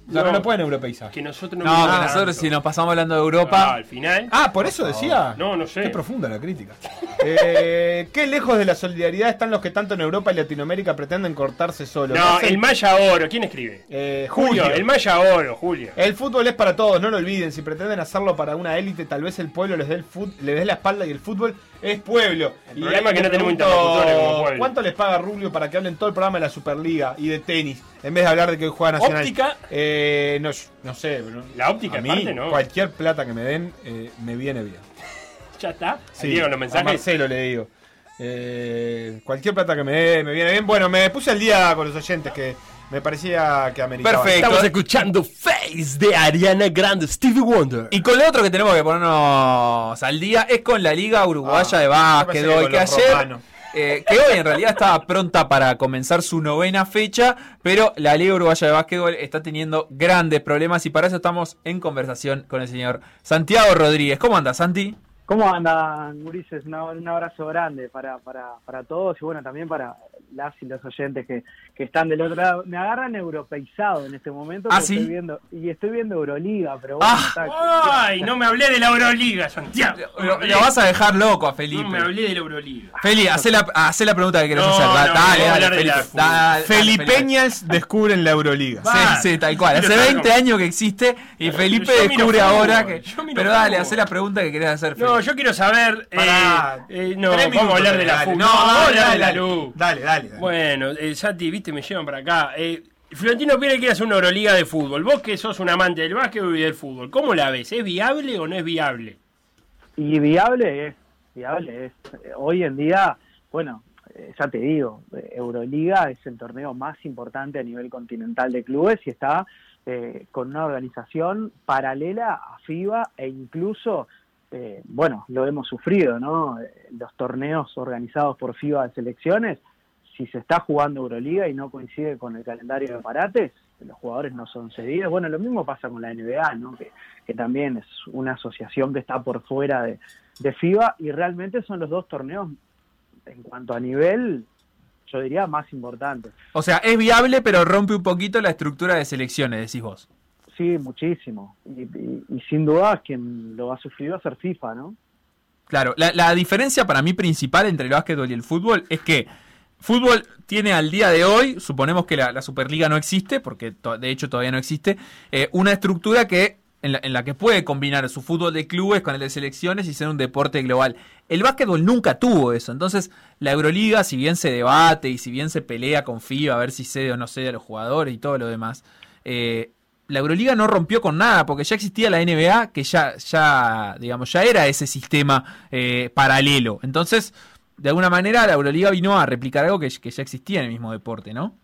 O sea, no, No. lo pueden europeizar. Que nosotros no No, que nosotros tanto. si nos pasamos hablando de Ah, Europa. al final. Ah, por eso decía. No, no sé. Qué profunda la crítica. Eh, qué lejos de la solidaridad están los que tanto en Europa y Latinoamérica pretenden cortarse solos. No, el Maya Oro. ¿Quién escribe? Eh, Julio. Julio. El Maya Oro, Julio. El fútbol es para todos, no lo olviden. Si pretenden hacerlo para una élite, tal vez el pueblo les dé, el fut- les dé la espalda y el fútbol es pueblo. El y problema es que no tenemos interlocutores como pueblo. ¿Cuánto les paga Rubio para que hablen todo el programa de la Superliga y de tenis? En vez de hablar de que juega Nacional. Óptica. Eh, no, no sé. pero La óptica, a mí, ¿no? cualquier plata que me den, eh, me viene bien. Ya está. Sí, Diego, los a mensajes. Marcelo le digo. Eh, cualquier plata que me dé, me viene bien. Bueno, me puse al día con los oyentes que me parecía que ameritaban. Perfecto. Estamos escuchando Face de Ariana Grande, Stevie Wonder. Y con lo otro que tenemos que ponernos al día es con la Liga Uruguaya Ah, de Básquet, hoy que ayer, romanos. eh, que hoy en realidad estaba pronta para comenzar su novena fecha, pero la Liga Uruguaya de Básquetbol está teniendo grandes problemas y para eso estamos en conversación con el señor Santiago Rodríguez. ¿Cómo anda, Santi? ¿Cómo andan, Gurises? Un abrazo grande para, para, para todos y bueno, también para las y los oyentes que, que están del otro lado. Me agarran europeizado en este momento ¿Ah, sí? estoy viendo, y estoy viendo Euroliga, pero bueno, Ah. está- Ay, no me hablé de la Euroliga, Santiago. Lo, vas a dejar loco a Felipe. No me hablé de la Euroliga. Feli, hacé la, hacé la pregunta que querés No, hacer. No, dale, dale, de Felipe. la fútbol. Dale, dale, Felipe. Felipeñas descubren la Euroliga. Va. Sí, sí, tal cual. Hace Quiero saber 20 cómo- años que existe y Felipe descubre ahora que. yo miro Pero dale, hacé la pregunta que querés hacer, Felipe. No, yo quiero saber. eh, Pará. eh, no, vamos a hablar de la. No, dale, de. Dale, dale. dale. Bueno, eh, Santi, viste, me llevan para acá. Eh, Florentino Pérez quiere hacer una Euroliga de fútbol. Vos que sos un amante del básquet y del fútbol, ¿cómo la ves? ¿Es viable o no es viable? Y viable es, viable es. Hoy en día, bueno, eh, ya te digo, eh, Euroliga es el torneo más importante a nivel continental de clubes y está eh, con una organización paralela a FIBA e incluso, eh, bueno, lo hemos sufrido, ¿no? Los torneos organizados por FIBA de selecciones, si se está jugando Euroliga y no coincide con el calendario de parates, los jugadores no son cedidos. Bueno, lo mismo pasa con la NBA, ¿no? Que, que también es una asociación que está por fuera de, de FIBA y realmente son los dos torneos en cuanto a nivel, yo diría, más importantes. O sea, es viable, pero rompe un poquito la estructura de selecciones, decís vos. Sí, muchísimo. Y, y- y sin duda quien lo ha sufrido va a ser FIFA, ¿no? Claro, la, la diferencia para mí principal entre el básquetbol y el fútbol es que fútbol tiene al día de hoy, suponemos que la, Superliga no existe, porque de hecho todavía no existe, eh, una estructura que en la, en la que puede combinar su fútbol de clubes con el de selecciones y ser un deporte global. El básquetbol nunca tuvo eso, entonces la Euroliga, si bien se debate y si bien se pelea con FIBA a ver si cede o no cede a los jugadores y todo lo demás, eh, la Euroliga no rompió con nada, porque ya existía la NBA, que ya, ya digamos, ya era ese sistema eh, paralelo. Entonces, de alguna manera, la Euroliga vino a replicar algo que, que ya existía en el mismo deporte, ¿no?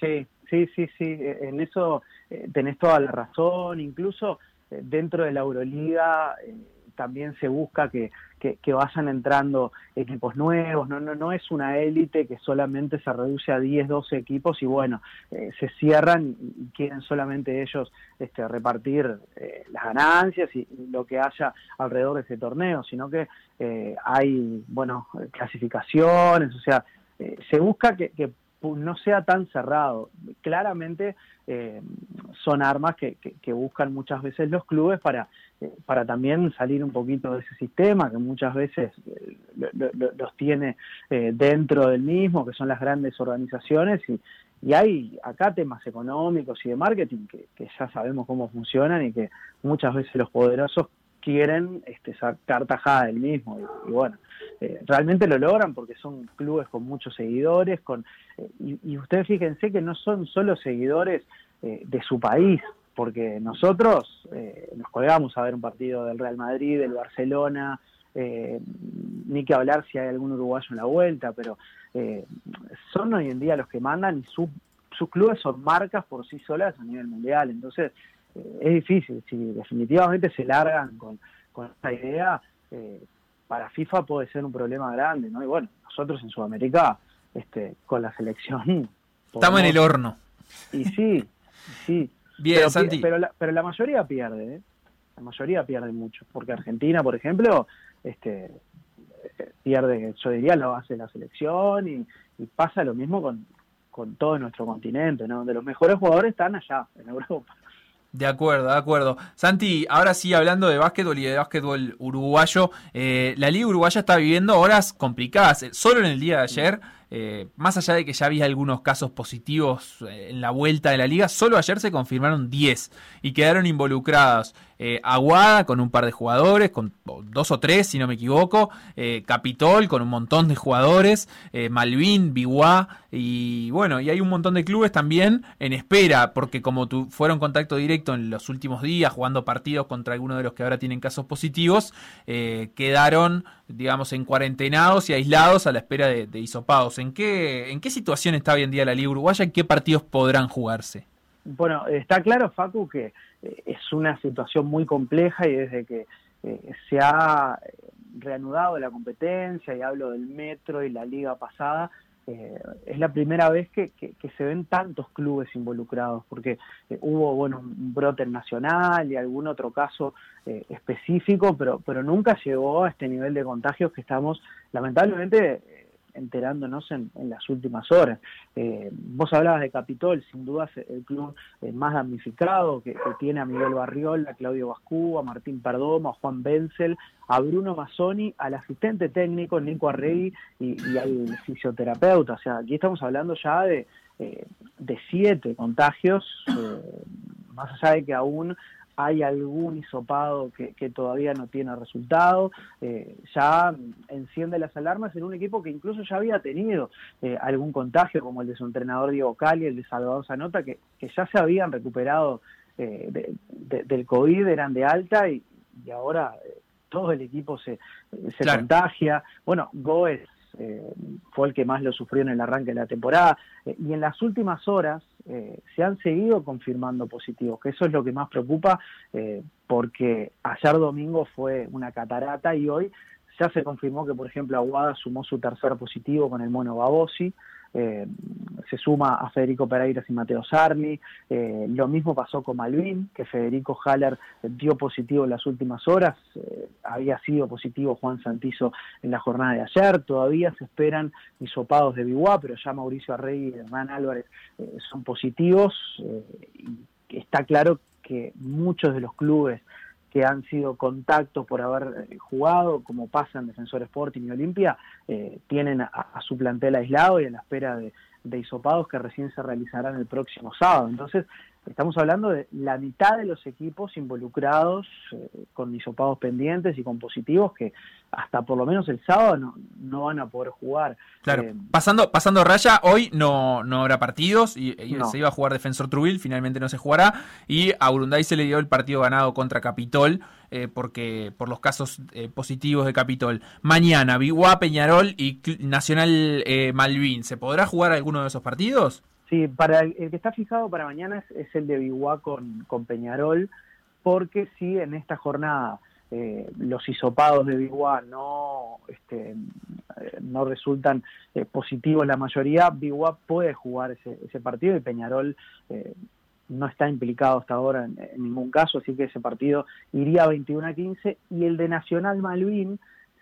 Sí, sí, sí, sí. Eh, En eso eh, tenés toda la razón. Incluso eh, dentro de la Euroliga eh, también se busca que, que, que vayan entrando equipos nuevos. No, no, no es una élite que solamente se reduce a 10, 12 equipos y bueno, eh, se cierran y quieren solamente ellos este, repartir eh, las ganancias y lo que haya alrededor de ese torneo, sino que eh, hay, bueno, clasificaciones, o sea, eh, se busca que, que no sea tan cerrado. Claramente eh, son armas que, que- que buscan muchas veces los clubes para, eh, para también salir un poquito de ese sistema que muchas veces eh, lo- lo- lo- los tiene eh, dentro del mismo, que son las grandes organizaciones y, y hay acá temas económicos y de marketing que, que ya sabemos cómo funcionan y que muchas veces los poderosos quieren este, sacar tajada del mismo. Y, bueno, eh, realmente lo logran porque son clubes con muchos seguidores, con eh, y, ustedes fíjense que no son solo seguidores eh, de su país, porque nosotros nos colgamos a ver un partido del Real Madrid, del Barcelona, eh, ni que hablar si hay algún uruguayo en la vuelta, pero eh, son hoy en día los que mandan y su- sus clubes son marcas por sí solas a nivel mundial, entonces es difícil, si definitivamente se largan con, con esta idea, eh, para FIFA puede ser un problema grande, ¿no? Y bueno, nosotros en Sudamérica, este, con la selección... Estamos en el horno. Y sí, sí. Bien, pero, Santi. Pero la, pero la mayoría pierde, ¿eh? La mayoría pierde mucho, porque Argentina, por ejemplo, este pierde, yo diría, lo hace la selección y, y pasa lo mismo con, con todo nuestro continente, ¿no? Donde los mejores jugadores están allá, en Europa. De acuerdo, de acuerdo. Santi, ahora sí, hablando de básquetbol y de básquetbol uruguayo, eh, la liga uruguaya está viviendo horas complicadas. Eh, Solo en el día de ayer, eh, más allá de que ya había algunos casos positivos eh, en la vuelta de la liga, solo ayer se confirmaron 10 y quedaron involucrados eh, Aguada con un par de jugadores, con dos o tres, si no me equivoco, eh, Capitol con un montón de jugadores, Malvin, Biguá y bueno, y hay un montón de clubes también en espera, porque como tu, fueron contacto directo en los últimos días jugando partidos contra algunos de los que ahora tienen casos positivos, quedaron, digamos, en cuarentenados y aislados a la espera de, de. ¿En qué, ¿En qué situación está hoy en día la Liga Uruguaya y qué partidos podrán jugarse? Bueno, está claro, Facu, que eh, es una situación muy compleja y desde que eh, se ha eh, reanudado la competencia, y hablo del metro y la liga pasada, eh, es la primera vez que, se ven tantos clubes involucrados, porque eh, hubo bueno un brote nacional y algún otro caso eh, específico, pero, pero nunca llegó a este nivel de contagios que estamos lamentablemente eh, enterándonos en, en las últimas horas. Eh, vos hablabas de Capitol, sin duda el club eh, más damnificado, que, tiene a Miguel Barriol, a Claudio Bascú, a Martín Perdomo, a Juan Benzel, a Bruno Mazzoni, al asistente técnico Nico Arregui y, al fisioterapeuta. O sea, aquí estamos hablando ya de, eh, de siete contagios, más allá de que aún hay algún hisopado que, que todavía no tiene resultado, eh, ya enciende las alarmas en un equipo que incluso ya había tenido eh, algún contagio, como el de su entrenador Diego Cali, el de Salvador Zanota, que, que ya se habían recuperado eh, de- de- del COVID, eran de alta y, y ahora eh, todo el equipo se, se Claro. contagia. Bueno, Goes eh, fue el que más lo sufrió en el arranque de la temporada. Eh, y en las últimas horas eh, se han seguido confirmando positivos, que eso es lo que más preocupa, eh, porque ayer domingo fue una catarata y hoy ya se confirmó que, por ejemplo, Aguada sumó su tercer positivo con el mono Babosi. Eh, se suma a Federico Pereira y Mateo Sarni. eh, lo mismo pasó con Malvin, que Federico Haller dio positivo en las últimas horas. eh, había sido positivo Juan Santizo en la jornada de ayer. Todavía se esperan hisopados de Biguá, pero ya Mauricio Arrey y Hernán Álvarez son positivos. y está claro que muchos de los clubes que han sido contactos por haber eh, jugado, como pasa en Defensor Sporting y Olimpia, eh, tienen a, su plantel aislado y a la espera de, de hisopados que recién se realizarán el próximo sábado. Entonces, estamos hablando de la mitad de los equipos involucrados eh, con hisopados pendientes y con positivos que hasta por lo menos el sábado no, no van a poder jugar. Claro, Eh, pasando, pasando raya, hoy no, no habrá partidos y, y No. se iba a jugar Defensor Trubil, finalmente no se jugará y a Urunday se le dio el partido ganado contra Capitol eh, porque por los casos eh, positivos de Capitol. Mañana, Biguá, Peñarol y Nacional eh, Malvin, ¿se podrá jugar alguno de esos partidos? Sí, para el, que está fijado para mañana es, es el de Biguá con, con Peñarol, porque si en esta jornada eh, los hisopados de Biguá no, este, eh, no resultan eh, positivos la mayoría, Biguá puede jugar ese, ese partido y Peñarol eh, no está implicado hasta ahora en, en ningún caso, así que ese partido iría 21 a 15 y el de Nacional Malvin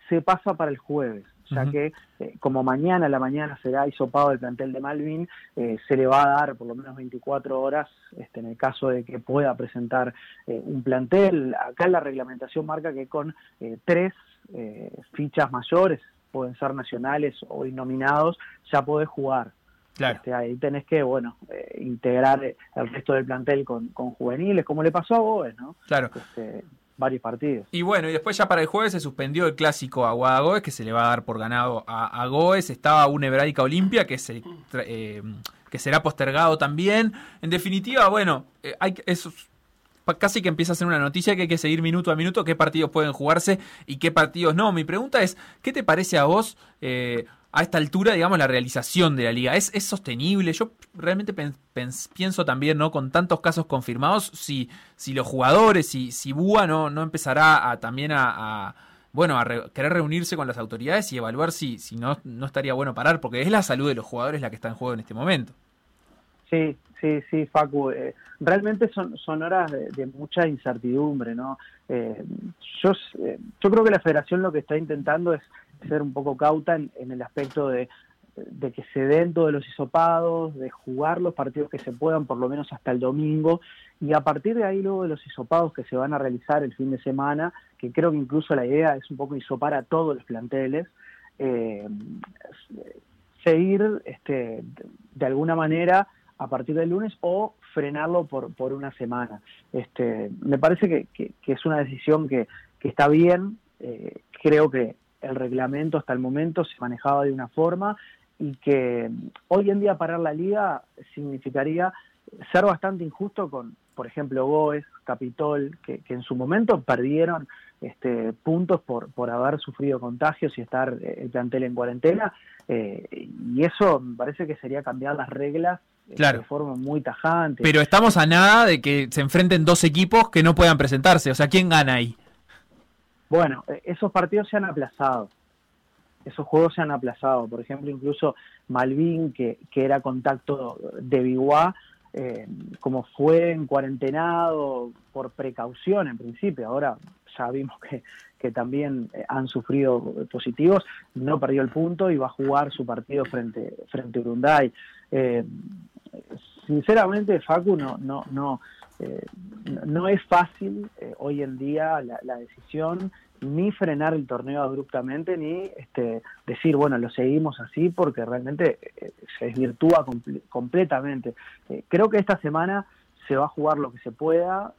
se pasa para el jueves, ya que eh, como mañana a la mañana será hisopado el plantel de Malvin, eh, se le va a dar por lo menos 24 horas este, en el caso de que pueda presentar eh, un plantel. Acá la reglamentación marca que con eh, tres eh, fichas mayores, pueden ser nacionales o innominados, ya podés jugar. Claro. Este, ahí tenés que, bueno, eh, integrar el resto del plantel con, con juveniles, como le pasó a Boves, ¿no? Claro. Este, varios partidos. Y bueno, y después ya para el jueves se suspendió el clásico Aguada Goes, que se le va a dar por ganado a, a Goes. Estaba una Hebraica Olimpia, que se eh, que será postergado también. En definitiva, bueno, eh, hay es- casi que empieza a ser una noticia que hay que seguir minuto a minuto qué partidos pueden jugarse y qué partidos no. Mi pregunta es, ¿qué te parece a vos eh, a esta altura, digamos, la realización de la liga? ¿Es, sostenible? Yo realmente pen- pienso también, ¿no? Con tantos casos confirmados, si, si los jugadores, si, si Búa no, no empezará a, también a, a, bueno, a re- querer reunirse con las autoridades y evaluar si, si no, no estaría bueno parar, porque es la salud de los jugadores la que está en juego en este momento. Sí, sí, sí, Facu. eh, realmente son, son horas de, mucha incertidumbre, ¿no? Eh, yo, eh, yo creo que la federación lo que está intentando es ser un poco cauta en, en el aspecto de, de que se den todos los hisopados, de jugar los partidos que se puedan, por lo menos hasta el domingo, y a partir de ahí luego de los hisopados que se van a realizar el fin de semana, que creo que incluso la idea es un poco hisopar a todos los planteles, eh, seguir este, de alguna manera a partir del lunes o frenarlo por, por una semana. Este, me parece que, es una decisión que, está bien. eh, creo que el reglamento hasta el momento se manejaba de una forma y que hoy en día parar la liga significaría ser bastante injusto con, por ejemplo, Goes, Capitol, que, en su momento perdieron este, puntos por, por haber sufrido contagios y estar eh, el plantel en cuarentena. eh, y eso me parece que sería cambiar las reglas Claro. de forma muy tajante. Pero estamos a nada de que se enfrenten dos equipos que no puedan presentarse. O sea, ¿quién gana ahí? Bueno, eh, esos partidos se han aplazado. Esos juegos se han aplazado. Por ejemplo, incluso Malvin, que, que era contacto de Biguá, eh, como fue en cuarentenado por precaución en principio, ahora ya vimos que, que también eh, han sufrido positivos, no perdió el punto y va a jugar su partido frente, frente a Urunday. Eh, sinceramente, Facu, no, no, no, eh, no- es fácil eh, hoy en día la, decisión ni frenar el torneo abruptamente ni este, decir bueno lo seguimos así porque realmente eh, se desvirtúa comple- completamente. Creo que esta semana se va a jugar lo que se pueda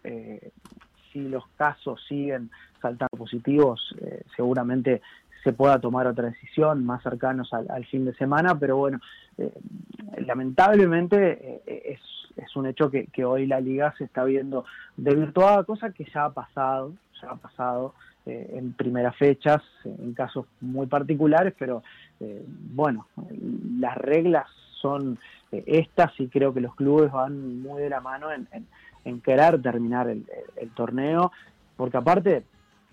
si los casos siguen saltando positivos seguramente se pueda tomar otra decisión más cercanos al, al fin de semana pero bueno eh, lamentablemente eh, es, es un hecho que, que hoy la liga se está viendo desvirtuada, cosa que ya ha pasado, ya ha pasado eh, en primeras fechas, en casos muy particulares, pero bueno, las reglas son estas y creo que los clubes van muy de la mano en, querer terminar el- el torneo, porque aparte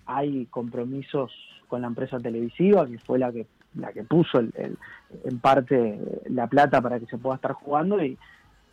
hay compromisos con la empresa televisiva, que fue la que la que puso el- el- en parte la plata para que se pueda estar jugando y,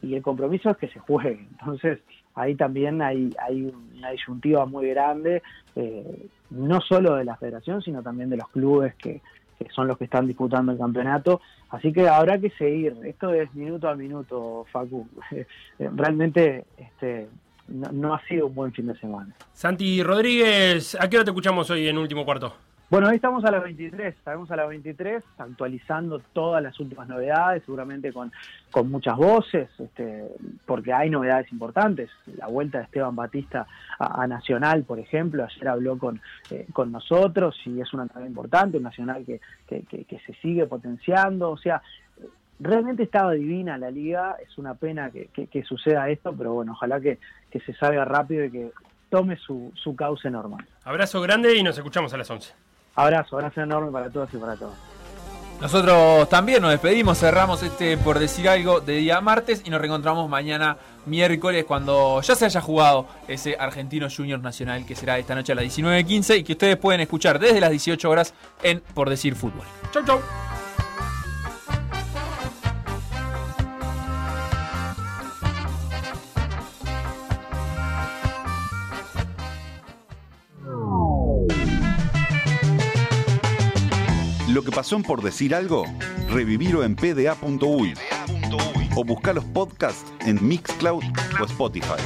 y el compromiso es que se juegue. Entonces, ahí también hay, hay una disyuntiva muy grande, eh, no solo de la federación, sino también de los clubes que, que son los que están disputando el campeonato. Así que habrá que seguir. Esto es minuto a minuto, Facu. Realmente este, no, no ha sido un buen fin de semana. Santi Rodríguez, ¿a qué hora te escuchamos hoy en último cuarto? Bueno, hoy estamos a las 23, estaremos a las 23 actualizando todas las últimas novedades, seguramente con, con muchas voces, este, porque hay novedades importantes. La vuelta de Esteban Batista a, Nacional, por ejemplo, ayer habló con, eh, con nosotros y es una novedad importante, un Nacional que, que, se sigue potenciando, o sea, realmente estaba divina la liga, es una pena que, que- que suceda esto, pero bueno, ojalá que, que se salga rápido y que tome su, su cauce normal. Abrazo grande y nos escuchamos a las 11. Abrazo, abrazo enorme para todos y para todos. Nosotros también nos despedimos, cerramos este por decir algo de día martes y nos reencontramos mañana miércoles cuando ya se haya jugado ese Argentino Junior Nacional que será esta noche a las 19.15 y que ustedes pueden escuchar desde las 18 horas en Por Decir Fútbol. Chau, chau. Lo que pasó en por decir algo, revivirlo en pda.uy o buscar los podcasts en Mixcloud o Spotify.